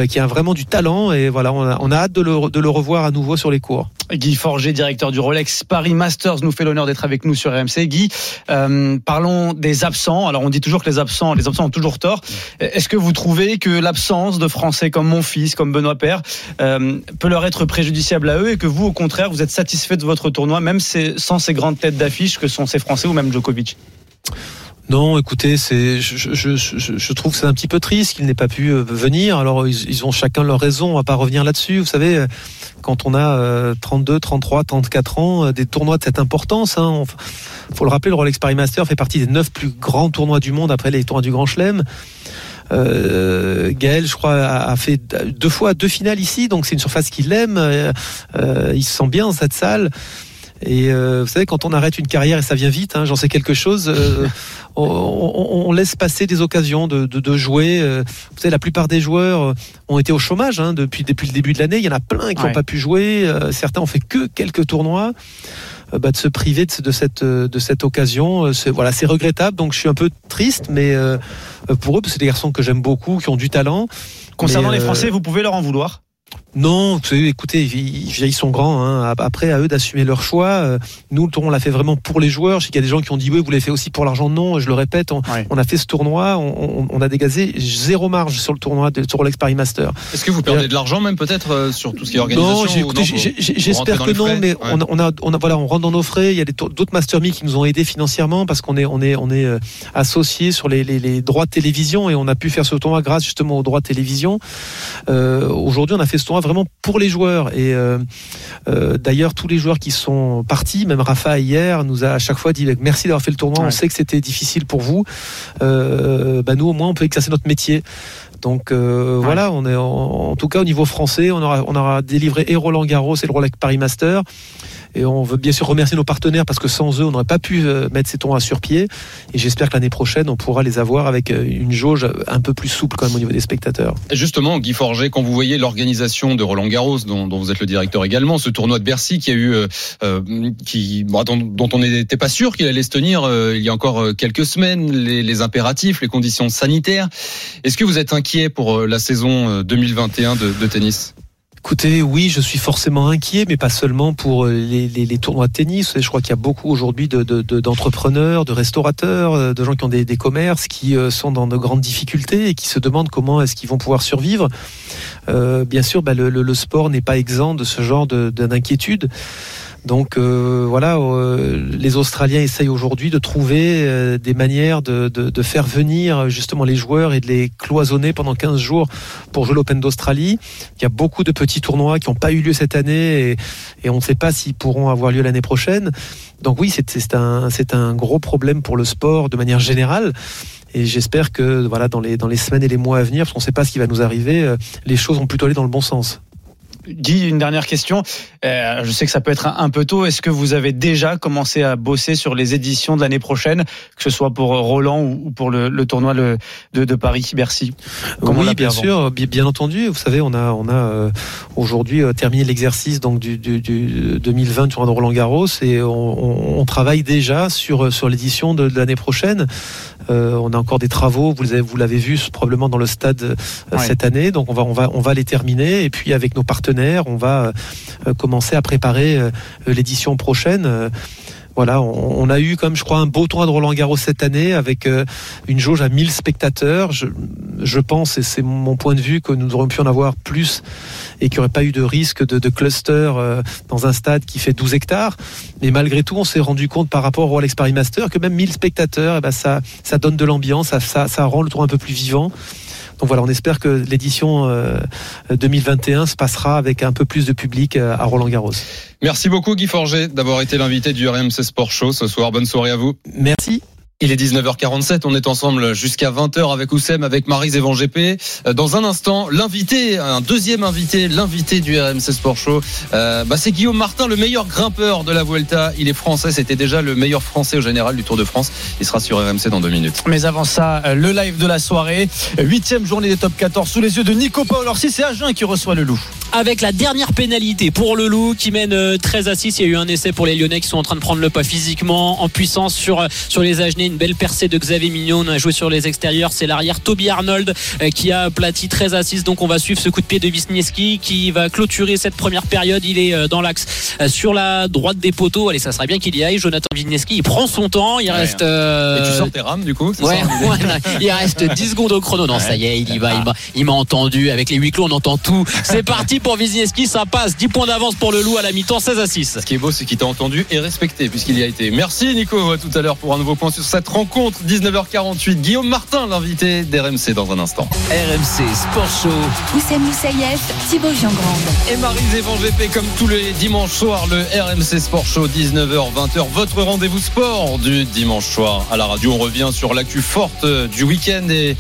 qui a vraiment du talent. Et voilà, on a, on a hâte de le, de le revoir à nouveau sur les cours. Guy Forger, directeur du Rolex Paris Masters, nous fait l'honneur d'être avec nous sur RMC. Guy, euh, parlons des absents. Alors on dit toujours que les absents, les absents ont toujours tort. Est-ce que vous trouvez que l'absence de Français comme mon fils, comme Benoît Père, euh, peut leur être préjudiciable à eux et que vous, au contraire, vous êtes satisfait de votre tournoi, même sans ces grandes têtes d'affiche que sont ces Français ou même Djokovic? Non, écoutez, je, trouve que c'est un petit peu triste qu'il n'ait pas pu euh, venir. Alors, ils, ont chacun leur raison. On va pas revenir là-dessus. Vous savez, euh, quand on a 32, 33, 34 ans, euh, des tournois de cette importance, hein, faut le rappeler, le Rolex Paris Master fait partie des neuf plus grands tournois du monde après les tournois du Grand Chelem. Euh, Gaël, je crois, a fait deux fois deux finales ici, donc c'est une surface qu'il aime. Euh, il se sent bien cette salle. Et euh, vous savez, quand on arrête une carrière et ça vient vite, hein, j'en sais quelque chose, euh, <laughs> on, on, laisse passer des occasions de, de, de jouer. Euh, vous savez, la plupart des joueurs ont été au chômage hein, depuis, depuis le début de l'année. Il y en a plein qui n'ont pas pu jouer. certains ont fait que quelques tournois. Bah, de se priver de, de cette de cette occasion, c'est voilà, c'est regrettable. Donc je suis un peu triste, mais pour eux, c'est des garçons que j'aime beaucoup, qui ont du talent. Concernant les Français, vous pouvez leur en vouloir non, écoutez, ils, sont grands. Hein. Après, à eux d'assumer leur choix. Euh, nous, le tournoi, on l'a fait vraiment pour les joueurs. Je sais qu'il y a des gens qui ont dit oui, vous l'avez fait aussi pour l'argent. Non, je le répète, on, a fait ce tournoi, on, a dégazé zéro marge sur le tournoi de Rolex Paris Master. Est-ce que vous perdez de l'argent même peut-être euh, sur tout ce qui est organisation Non, j'espère que non, mais on, a, on a, voilà, on rentre dans nos frais. Il y a d'autres Master qui nous ont aidés financièrement parce qu'on est, on est, on est euh, associés sur les, les, droits de télévision et on a pu faire ce tournoi grâce justement aux droits de télévision. Aujourd'hui, on a fait ce tournoi vraiment pour les joueurs. Et euh, euh, d'ailleurs, tous les joueurs qui sont partis, même Rafa hier, nous a à chaque fois dit merci d'avoir fait le tournoi. On sait que c'était difficile pour vous. Euh, bah, nous, au moins, on peut exercer notre métier. Donc voilà, on est en, tout cas au niveau français, on aura, on aura délivré et Roland Garros et le Rolex Paris Master. Et on veut bien sûr remercier nos partenaires parce que sans eux, on n'aurait pas pu euh, mettre ces tournois sur pied. Et j'espère que l'année prochaine, on pourra les avoir avec euh, une jauge un peu plus souple quand même au niveau des spectateurs. justement, Guy Forget, quand vous voyez l'organisation de Roland Garros, dont, vous êtes le directeur également, ce tournoi de Bercy qui a eu, euh, qui, dont, on n'était pas sûr qu'il allait se tenir il y a encore quelques semaines, les, impératifs, les conditions sanitaires. Est-ce que vous êtes inquiet pour la saison 2021 de tennis? Écoutez, oui, je suis forcément inquiet, mais pas seulement pour euh, les, tournois de tennis. Je crois qu'il y a beaucoup aujourd'hui d'entrepreneurs, de, restaurateurs, euh, de gens qui ont des, commerces, qui euh, sont dans de grandes difficultés et qui se demandent comment est-ce qu'ils vont pouvoir survivre. bien sûr, bah, le, sport n'est pas exempt de ce genre d'inquiétude. Donc euh, voilà, euh, les Australiens essayent aujourd'hui de trouver euh, des manières de, faire venir justement les joueurs et de les cloisonner pendant 15 jours pour jouer l'Open d'Australie. Il y a beaucoup de petits tournois qui n'ont pas eu lieu cette année et, on ne sait pas s'ils pourront avoir lieu l'année prochaine. Donc oui, c'est un, un gros problème pour le sport de manière générale. Et j'espère que voilà dans les, dans les semaines et les mois à venir, parce qu'on ne sait pas ce qui va nous arriver, les choses vont plutôt aller dans le bon sens. Guy, une dernière question. Euh, je sais que ça peut être un, peu tôt. Est-ce que vous avez déjà commencé à bosser sur les éditions de l'année prochaine, que ce soit pour Roland ou, pour le, tournoi de, de Paris-Bercy Oui, bien sûr, bien entendu. Vous savez, on a, on a euh, aujourd'hui euh, terminé l'exercice donc du, du, du 2020 tournoi de Roland Garros et on, travaille déjà sur sur l'édition de, l'année prochaine. on a encore des travaux. Vous l'avez vous l'avez vu probablement dans le stade cette année. Donc on va on va on va les terminer et puis avec nos partenaires on va euh, commencer à préparer euh, l'édition prochaine euh, voilà, on, a eu, comme je crois, un beau tournoi de Roland Garros cette année avec une jauge à 1000 spectateurs. Je, pense, et c'est mon point de vue, que nous aurions pu en avoir plus et qu'il n'y aurait pas eu de risque de, cluster dans un stade qui fait 12 hectares. Mais malgré tout, on s'est rendu compte par rapport au Rolex Paris Master que même 1000 spectateurs, eh ben, ça, donne de l'ambiance, ça rend le tour un peu plus vivant. Donc voilà, on espère que l'édition 2021 euh, se passera avec un peu plus de public euh, à Roland Garros. Merci beaucoup Guy Forget d'avoir été l'invité du RMC Sport Show ce soir. Bonne soirée à vous. Merci. Il est 19h47, on est ensemble jusqu'à 20h avec Oussem, avec Marise et Van GP. Euh, dans un instant, l'invité, un deuxième invité, l'invité du RMC Sport Show, euh, bah c'est Guillaume Martin, le meilleur grimpeur de la Vuelta. Il est français, c'était déjà le meilleur français au général du Tour de France. Il sera sur RMC dans deux minutes. Mais avant ça, euh, le live de la soirée, huitième journée des top 14 sous les yeux de Nico Paul. Alors si c'est Agen qui reçoit le loup. avec la dernière pénalité pour le Loup qui mène euh, 13 à 6. Il y a eu un essai pour les Lyonnais qui sont en train de prendre le pas physiquement, en puissance sur, euh, sur les Agenais. Une belle percée de Xavier Mignon. On a joué sur les extérieurs. C'est l'arrière Toby Arnold euh, qui a aplati 13 à 6. Donc on va suivre ce coup de pied de Wisniewski qui va clôturer cette première période. Il est euh, dans l'axe euh, sur la droite des poteaux. Allez, ça serait bien qu'il y aille. Jonathan Wisniewski, il prend son temps. Il reste. euh, Et tu sors tes rames du coup Ouais, ça, <laughs> il reste 10 secondes au chrono. Non, ça y est, il y va. il m'a- Il m'a entendu. Avec les huis clos, on entend tout. <laughs> C'est parti pour Wisniewski. Ça passe. 10 points d'avance pour le loup à la mi-temps, 16 à 6. Ce qui est beau, c'est qu'il t'a entendu et respecté puisqu'il y a été. Merci Nico, à tout à l'heure pour un nouveau point sur cette rencontre. 19h48, Guillaume Martin, l'invité d'RMC dans un instant. RMC Sport Show. Oussem Moussaïef, Thibaut Giangrande. Et Marise Evan GP comme tous les dimanches soirs, le RMC Sport Show 19h 20h, votre rendez-vous sport du dimanche soir à la radio. On revient sur l'actu forte euh, du week-end et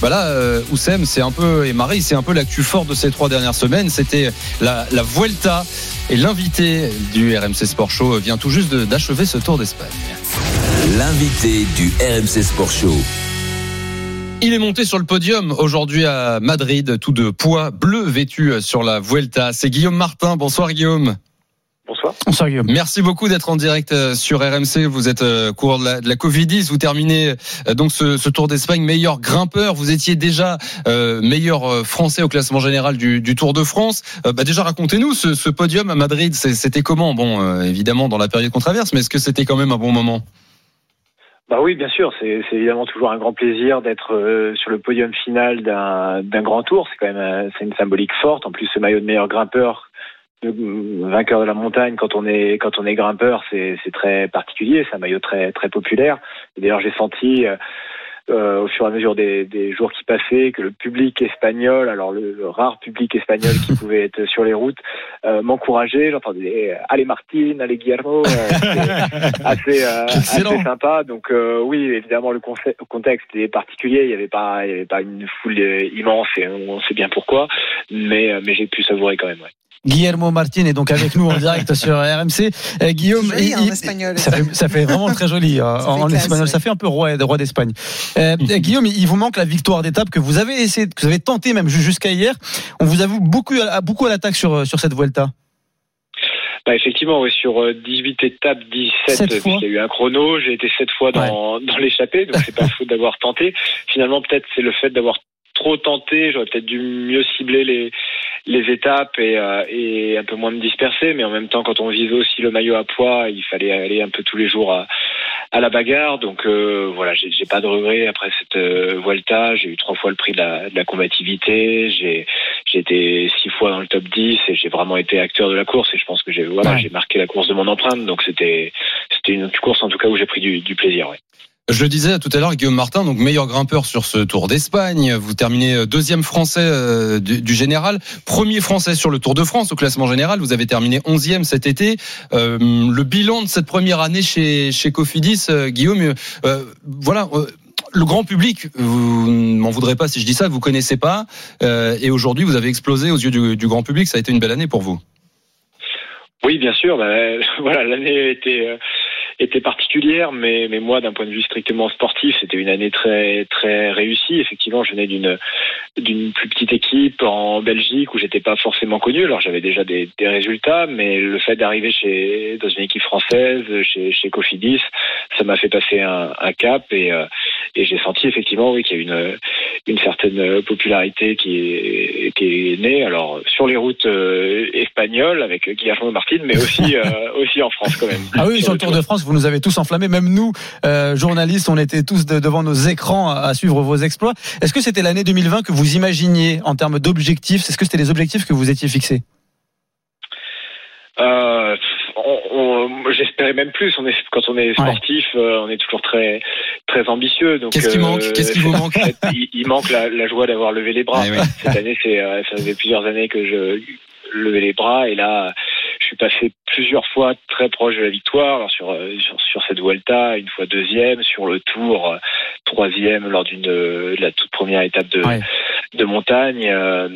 voilà, euh, Oussem, c'est un peu et Marie, c'est un peu l'actu forte de ces trois dernières semaines. C'était la, la Vuelta et l'invité du RMC Sport Show vient tout juste d'achever ce Tour d'Espagne. L'invité du RMC Sport Show. Il est monté sur le podium aujourd'hui à Madrid, tout de poids bleu vêtu sur la Vuelta. C'est Guillaume Martin. Bonsoir Guillaume. Bonsoir. Bonsoir Guillaume. Merci beaucoup d'être en direct euh, sur RMC. Vous êtes euh, cours de la, de la Covid-10. Vous terminez euh, donc ce, ce Tour d'Espagne meilleur grimpeur. Vous étiez déjà euh, meilleur français au classement général du, du Tour de France. Euh, bah déjà racontez-nous ce, ce podium à Madrid. C'était comment? Bon, euh, évidemment dans la période qu'on traverse, mais est-ce que c'était quand même un bon moment? Bah oui, bien sûr, c'est évidemment toujours un grand plaisir d'être euh, sur le podium final d'un grand tour. C'est quand même euh, c'est une symbolique forte. En plus, ce maillot de meilleur grimpeur, de, euh, vainqueur de la montagne, quand on est quand on est grimpeur, c'est très particulier. C'est un maillot très très populaire. D'ailleurs, j'ai senti euh, euh, au fur et à mesure des, des jours qui passaient que le public espagnol, alors le, le rare public espagnol qui <laughs> pouvait être sur les routes, euh, m'encourageait. J'entendais euh, allez Martine, allez Guillermo. Euh, <laughs> assez, euh, assez sympa. Donc euh, oui, évidemment le contexte est particulier. Il n'y avait pas, il y avait pas une foule immense et on sait bien pourquoi. Mais mais j'ai pu savourer quand même. Ouais. Guillermo Martin est donc avec nous en direct sur RMC. Euh, Guillaume, Joli il- en espagnol. ça fait, ça fait vraiment très joli euh, en classe, espagnol. ouais. Ça fait un peu roi, roi d'Espagne. Euh, Guillaume, il vous manque la victoire d'étape que vous avez essayé, que vous avez tenté même ju- jusqu'à hier. On vous avoue beaucoup, à- beaucoup à l'attaque sur sur cette Vuelta. Bah effectivement, oui, sur euh, 18 étapes, 17, Sept fois. il y a eu un chrono, j'ai été 7 fois dans, dans l'échappée, donc c'est pas <laughs> faute d'avoir tenté. Finalement, peut-être c'est le fait d'avoir trop tenté, j'aurais peut-être dû mieux cibler les, les étapes et, euh, et un peu moins me disperser, mais en même temps, quand on visait aussi le maillot à poids, il fallait aller un peu tous les jours à, à la bagarre. Donc euh, voilà, j'ai j'ai pas de regrets après cette euh, Vuelta. J'ai eu trois fois le prix de la, de la combativité. J'ai j'ai été six fois dans le top 10 et j'ai vraiment été acteur de la course. Et je pense que j'ai voilà, Ouais. j'ai marqué la course de mon empreinte. Donc c'était c'était une course en tout cas où j'ai pris du, du plaisir. Ouais. Je le disais tout à l'heure, Guillaume Martin, donc meilleur grimpeur sur ce Tour d'Espagne. Vous terminez euh, deuxième français euh, du, général, premier français sur le Tour de France au classement général. Vous avez terminé onzième cet été. Euh, le bilan de cette première année chez chez Cofidis, Guillaume, voilà. le grand public, vous m'en voudrez pas si je dis ça, vous connaissez pas, et aujourd'hui vous avez explosé aux yeux du, grand public. Ça a été une belle année pour vous. Oui, bien sûr. Bah, <laughs> voilà, l'année était euh, était particulière, mais mais moi, d'un point de vue strictement sportif, c'était une année très très réussie. Effectivement, je venais d'une d'une plus petite équipe en Belgique où j'étais pas forcément connu. Alors j'avais déjà des, des résultats, mais le fait d'arriver chez dans une équipe française, chez chez Cofidis, ça m'a fait passer un, un cap et euh, et j'ai senti effectivement oui qu'il y a une une certaine popularité qui est qui est née. Alors sur les routes euh, espagnoles avec Guillermo Martin, mais aussi <laughs> euh, aussi en France quand même. Ah oui, sur le Tour de France, vous nous avez tous enflammés. Même nous, euh, journalistes, on était tous de- devant nos écrans à, à suivre vos exploits. Est-ce que c'était l'année 2020 que vous imaginiez en termes d'objectifs? Est-ce que c'était les objectifs que vous étiez fixés? Euh, J'espérais même plus. On est, quand on est sportif, euh, on est toujours très très ambitieux. Donc, Qu'est-ce qui euh, manque? Qu'est-ce qui vous manque? <laughs> il, il manque la, la joie d'avoir levé les bras. Eh. Cette année, c'est ça faisait plusieurs années que je levais les bras et là, suis passé plusieurs fois très proche de la victoire. Alors sur euh, sur, sur cette Vuelta, une fois deuxième, sur le Tour, euh, troisième lors d'une de la toute première étape de de montagne. euh,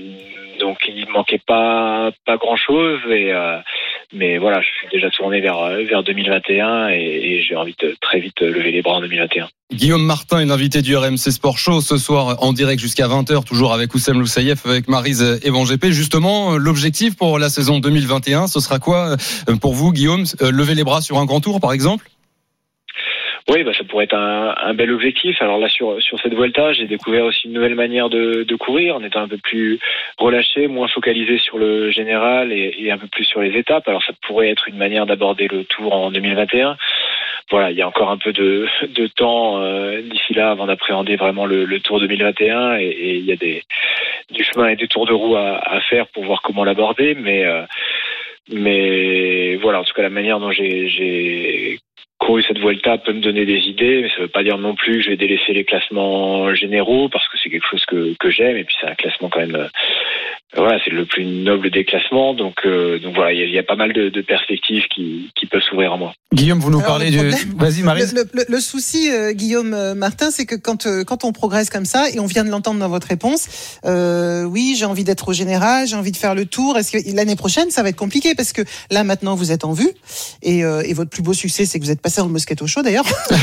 donc il manquait pas pas grand chose et euh, mais voilà, je suis déjà tourné vers vers 2021 et, et j'ai envie de très vite lever les bras en 2021. Guillaume Martin est l'invité du RMC Sport Show ce soir en direct jusqu'à 20h, toujours avec Oussem Loussaïef, avec Marise Evan GP. Justement, l'objectif pour la saison 2021, ce sera quoi? Euh, pour vous, Guillaume Euh, Lever les bras sur un grand tour, par exemple? Oui, bah, ça pourrait être un, bel objectif. Alors là, sur, cette Vuelta, j'ai découvert aussi une nouvelle manière de, courir, en étant un peu plus relâché, moins focalisé sur le général et, un peu plus sur les étapes. Alors ça pourrait être une manière d'aborder le Tour en 2021. Voilà, il y a encore un peu de, temps euh, d'ici là avant d'appréhender vraiment le, Tour 2021 et, il y a du chemin et des tours de roue à, faire pour voir comment l'aborder, mais mais voilà, en tout cas la manière dont j'ai couru cette Vuelta peut me donner des idées, mais ça veut pas dire non plus que je vais délaisser les classements généraux parce que c'est quelque chose que, que j'aime et puis c'est un classement quand même. euh, voilà, c'est le plus noble des classements, donc euh, donc voilà, il y, a- il y a pas mal de, de perspectives qui, qui peuvent s'ouvrir à moi. Guillaume, vous nous Alors, parlez problème- Vas-y, Marise. Le, le- le souci, euh, Guillaume euh, Martin, c'est que quand, euh, quand on progresse comme ça, et on vient de l'entendre dans votre réponse, euh, oui, j'ai envie d'être au général, j'ai envie de faire le tour. Est-ce que l'année prochaine, ça va être compliqué parce que là maintenant vous êtes en vue et, euh, et votre plus beau succès, c'est que vous êtes passé dans le Moscato Show d'ailleurs. <laughs>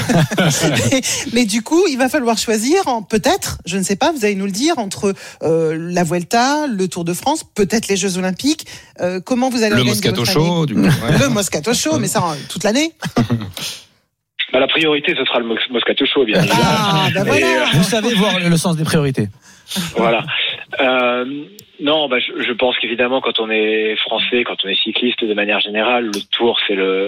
<laughs> mais, mais du coup, il va falloir choisir, en- peut-être, je ne sais pas, vous allez nous le dire, entre euh, la Vuelta, le Tour de France, peut-être les Jeux Olympiques. Euh, comment vous allez Le Moscato votre Show, année du coup. ouais. <laughs> Le Moscato Show, mais ça toute l'année. Bah, la priorité, ce sera le Mos- Moscato Show, bien évidemment. Ah, bah Et, voilà. euh, Vous savez voir le sens des priorités. <laughs> Voilà. Euh, non, bah, je, pense qu'évidemment, quand on est français, quand on est cycliste de manière générale, le Tour c'est le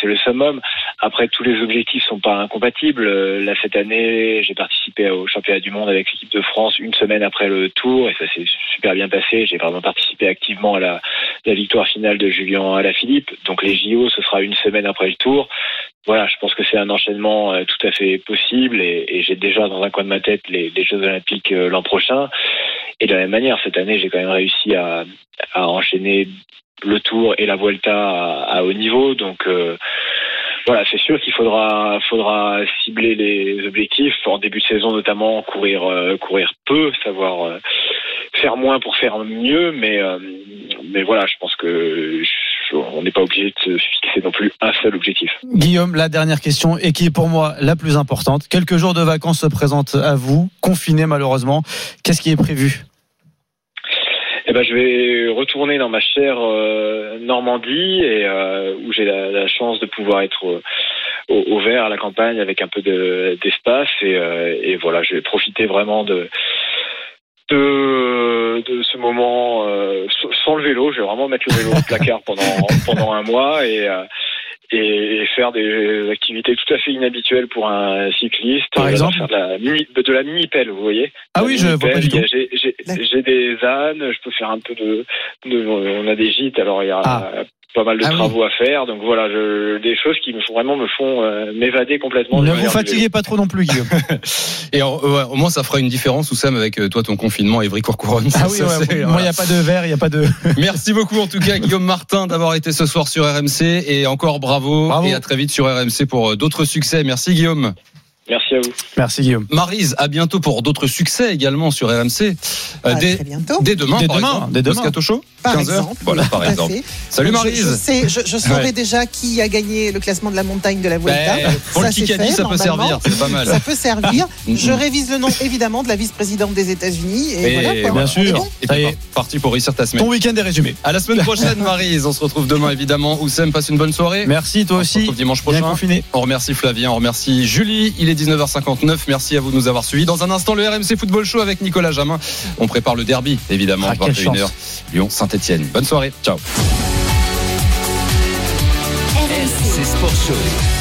c'est le summum. Après, tous les objectifs sont pas incompatibles. Euh, Là, cette année, j'ai participé au championnat du monde avec l'équipe de France une semaine après le Tour et ça s'est super bien passé. J'ai vraiment participé activement à la, la victoire finale de Julien Alaphilippe. Donc les JO, ce sera une semaine après le Tour. Voilà, je pense que c'est un enchaînement euh, tout à fait possible et, j'ai déjà dans un coin de ma tête les, les Jeux Olympiques euh, l'an prochain. Et de la même manière, cette année, j'ai quand même réussi à, enchaîner le Tour et la Vuelta à, haut niveau. Donc euh, voilà, c'est sûr qu'il faudra, faudra cibler les objectifs en début de saison, notamment courir, euh, courir peu, savoir faire moins pour faire mieux. Mais, mais voilà, je pense que je- on n'est pas obligé de se fixer non plus un seul objectif. Guillaume, la dernière question, et qui est pour moi la plus importante. Quelques jours de vacances se présentent à vous, confinés malheureusement. Qu'est-ce qui est prévu? Eh ben, je vais retourner dans ma chère euh, Normandie et euh, où j'ai la, la chance de pouvoir être euh, au, au vert à la campagne avec un peu de- d'espace et, et voilà, je vais profiter vraiment de de, de ce moment euh, sans le vélo. Je vais vraiment mettre le vélo au <laughs> placard pendant pendant un mois et euh, et, et faire des activités tout à fait inhabituelles pour un cycliste. Par J'adore exemple faire de la mini, de la mini pelle, vous voyez. Ah La oui, je vois pas du tout. J'ai des ânes, je peux faire un peu de, de on a des gîtes, alors il y a Ah. Pas mal de Ah oui. travaux à faire. Donc voilà, je, des choses qui me font vraiment me font euh, m'évader complètement. Ne de vous fatiguez pas trop non plus, Guillaume. <laughs> Et en- ouais, au moins, ça fera une différence, Oussam, avec euh, toi, ton confinement, Evry Courcouronne. Ah oui, ouais, moi, il n'y a pas de verre, il n'y a pas de. <laughs> Merci beaucoup, en tout cas, Guillaume Martin, d'avoir été ce soir sur RMC. Et encore bravo. Bravo. Et à très vite sur RMC pour euh, d'autres succès. Merci, Guillaume. Merci à vous. Merci, Guillaume. Marise, à bientôt pour d'autres succès également sur RMC. Euh, Ah, dès, très bientôt. dès demain, Dès par demain, exemple. dès demain. Moscato Show Par 15 heures. exemple, Voilà, oui, par exemple. fait. Salut, Je- Maryse. Je, sais, je, je saurai Ouais. déjà qui a gagné le classement de la montagne de la Vuelta. Ben, pour le ça, c'est Kikadi, fait, ça peut servir, c'est pas mal. Ça peut servir. <laughs> Mhm. Je révise le nom évidemment de la vice-présidente des États-Unis. Et, Et voilà, quoi. bien sûr. bon Et Ça y puis, est. parti pour réussir ta semaine. Ton week-end est résumé. À la semaine prochaine, <laughs> Marise. On se retrouve demain, évidemment. Oussem, passe une bonne soirée. Merci, toi On se aussi. retrouve dimanche Bien prochain. confiné. On remercie Flavien, on remercie Julie. Il est 19h59. Merci à vous de nous avoir suivis. Dans un instant, le RMC Football Show avec Nicolas Jamin. On prépare le derby, évidemment, Ah, quelle 21h. Lyon-Saint-Etienne. Bonne soirée. Ciao. RMC Sport Show.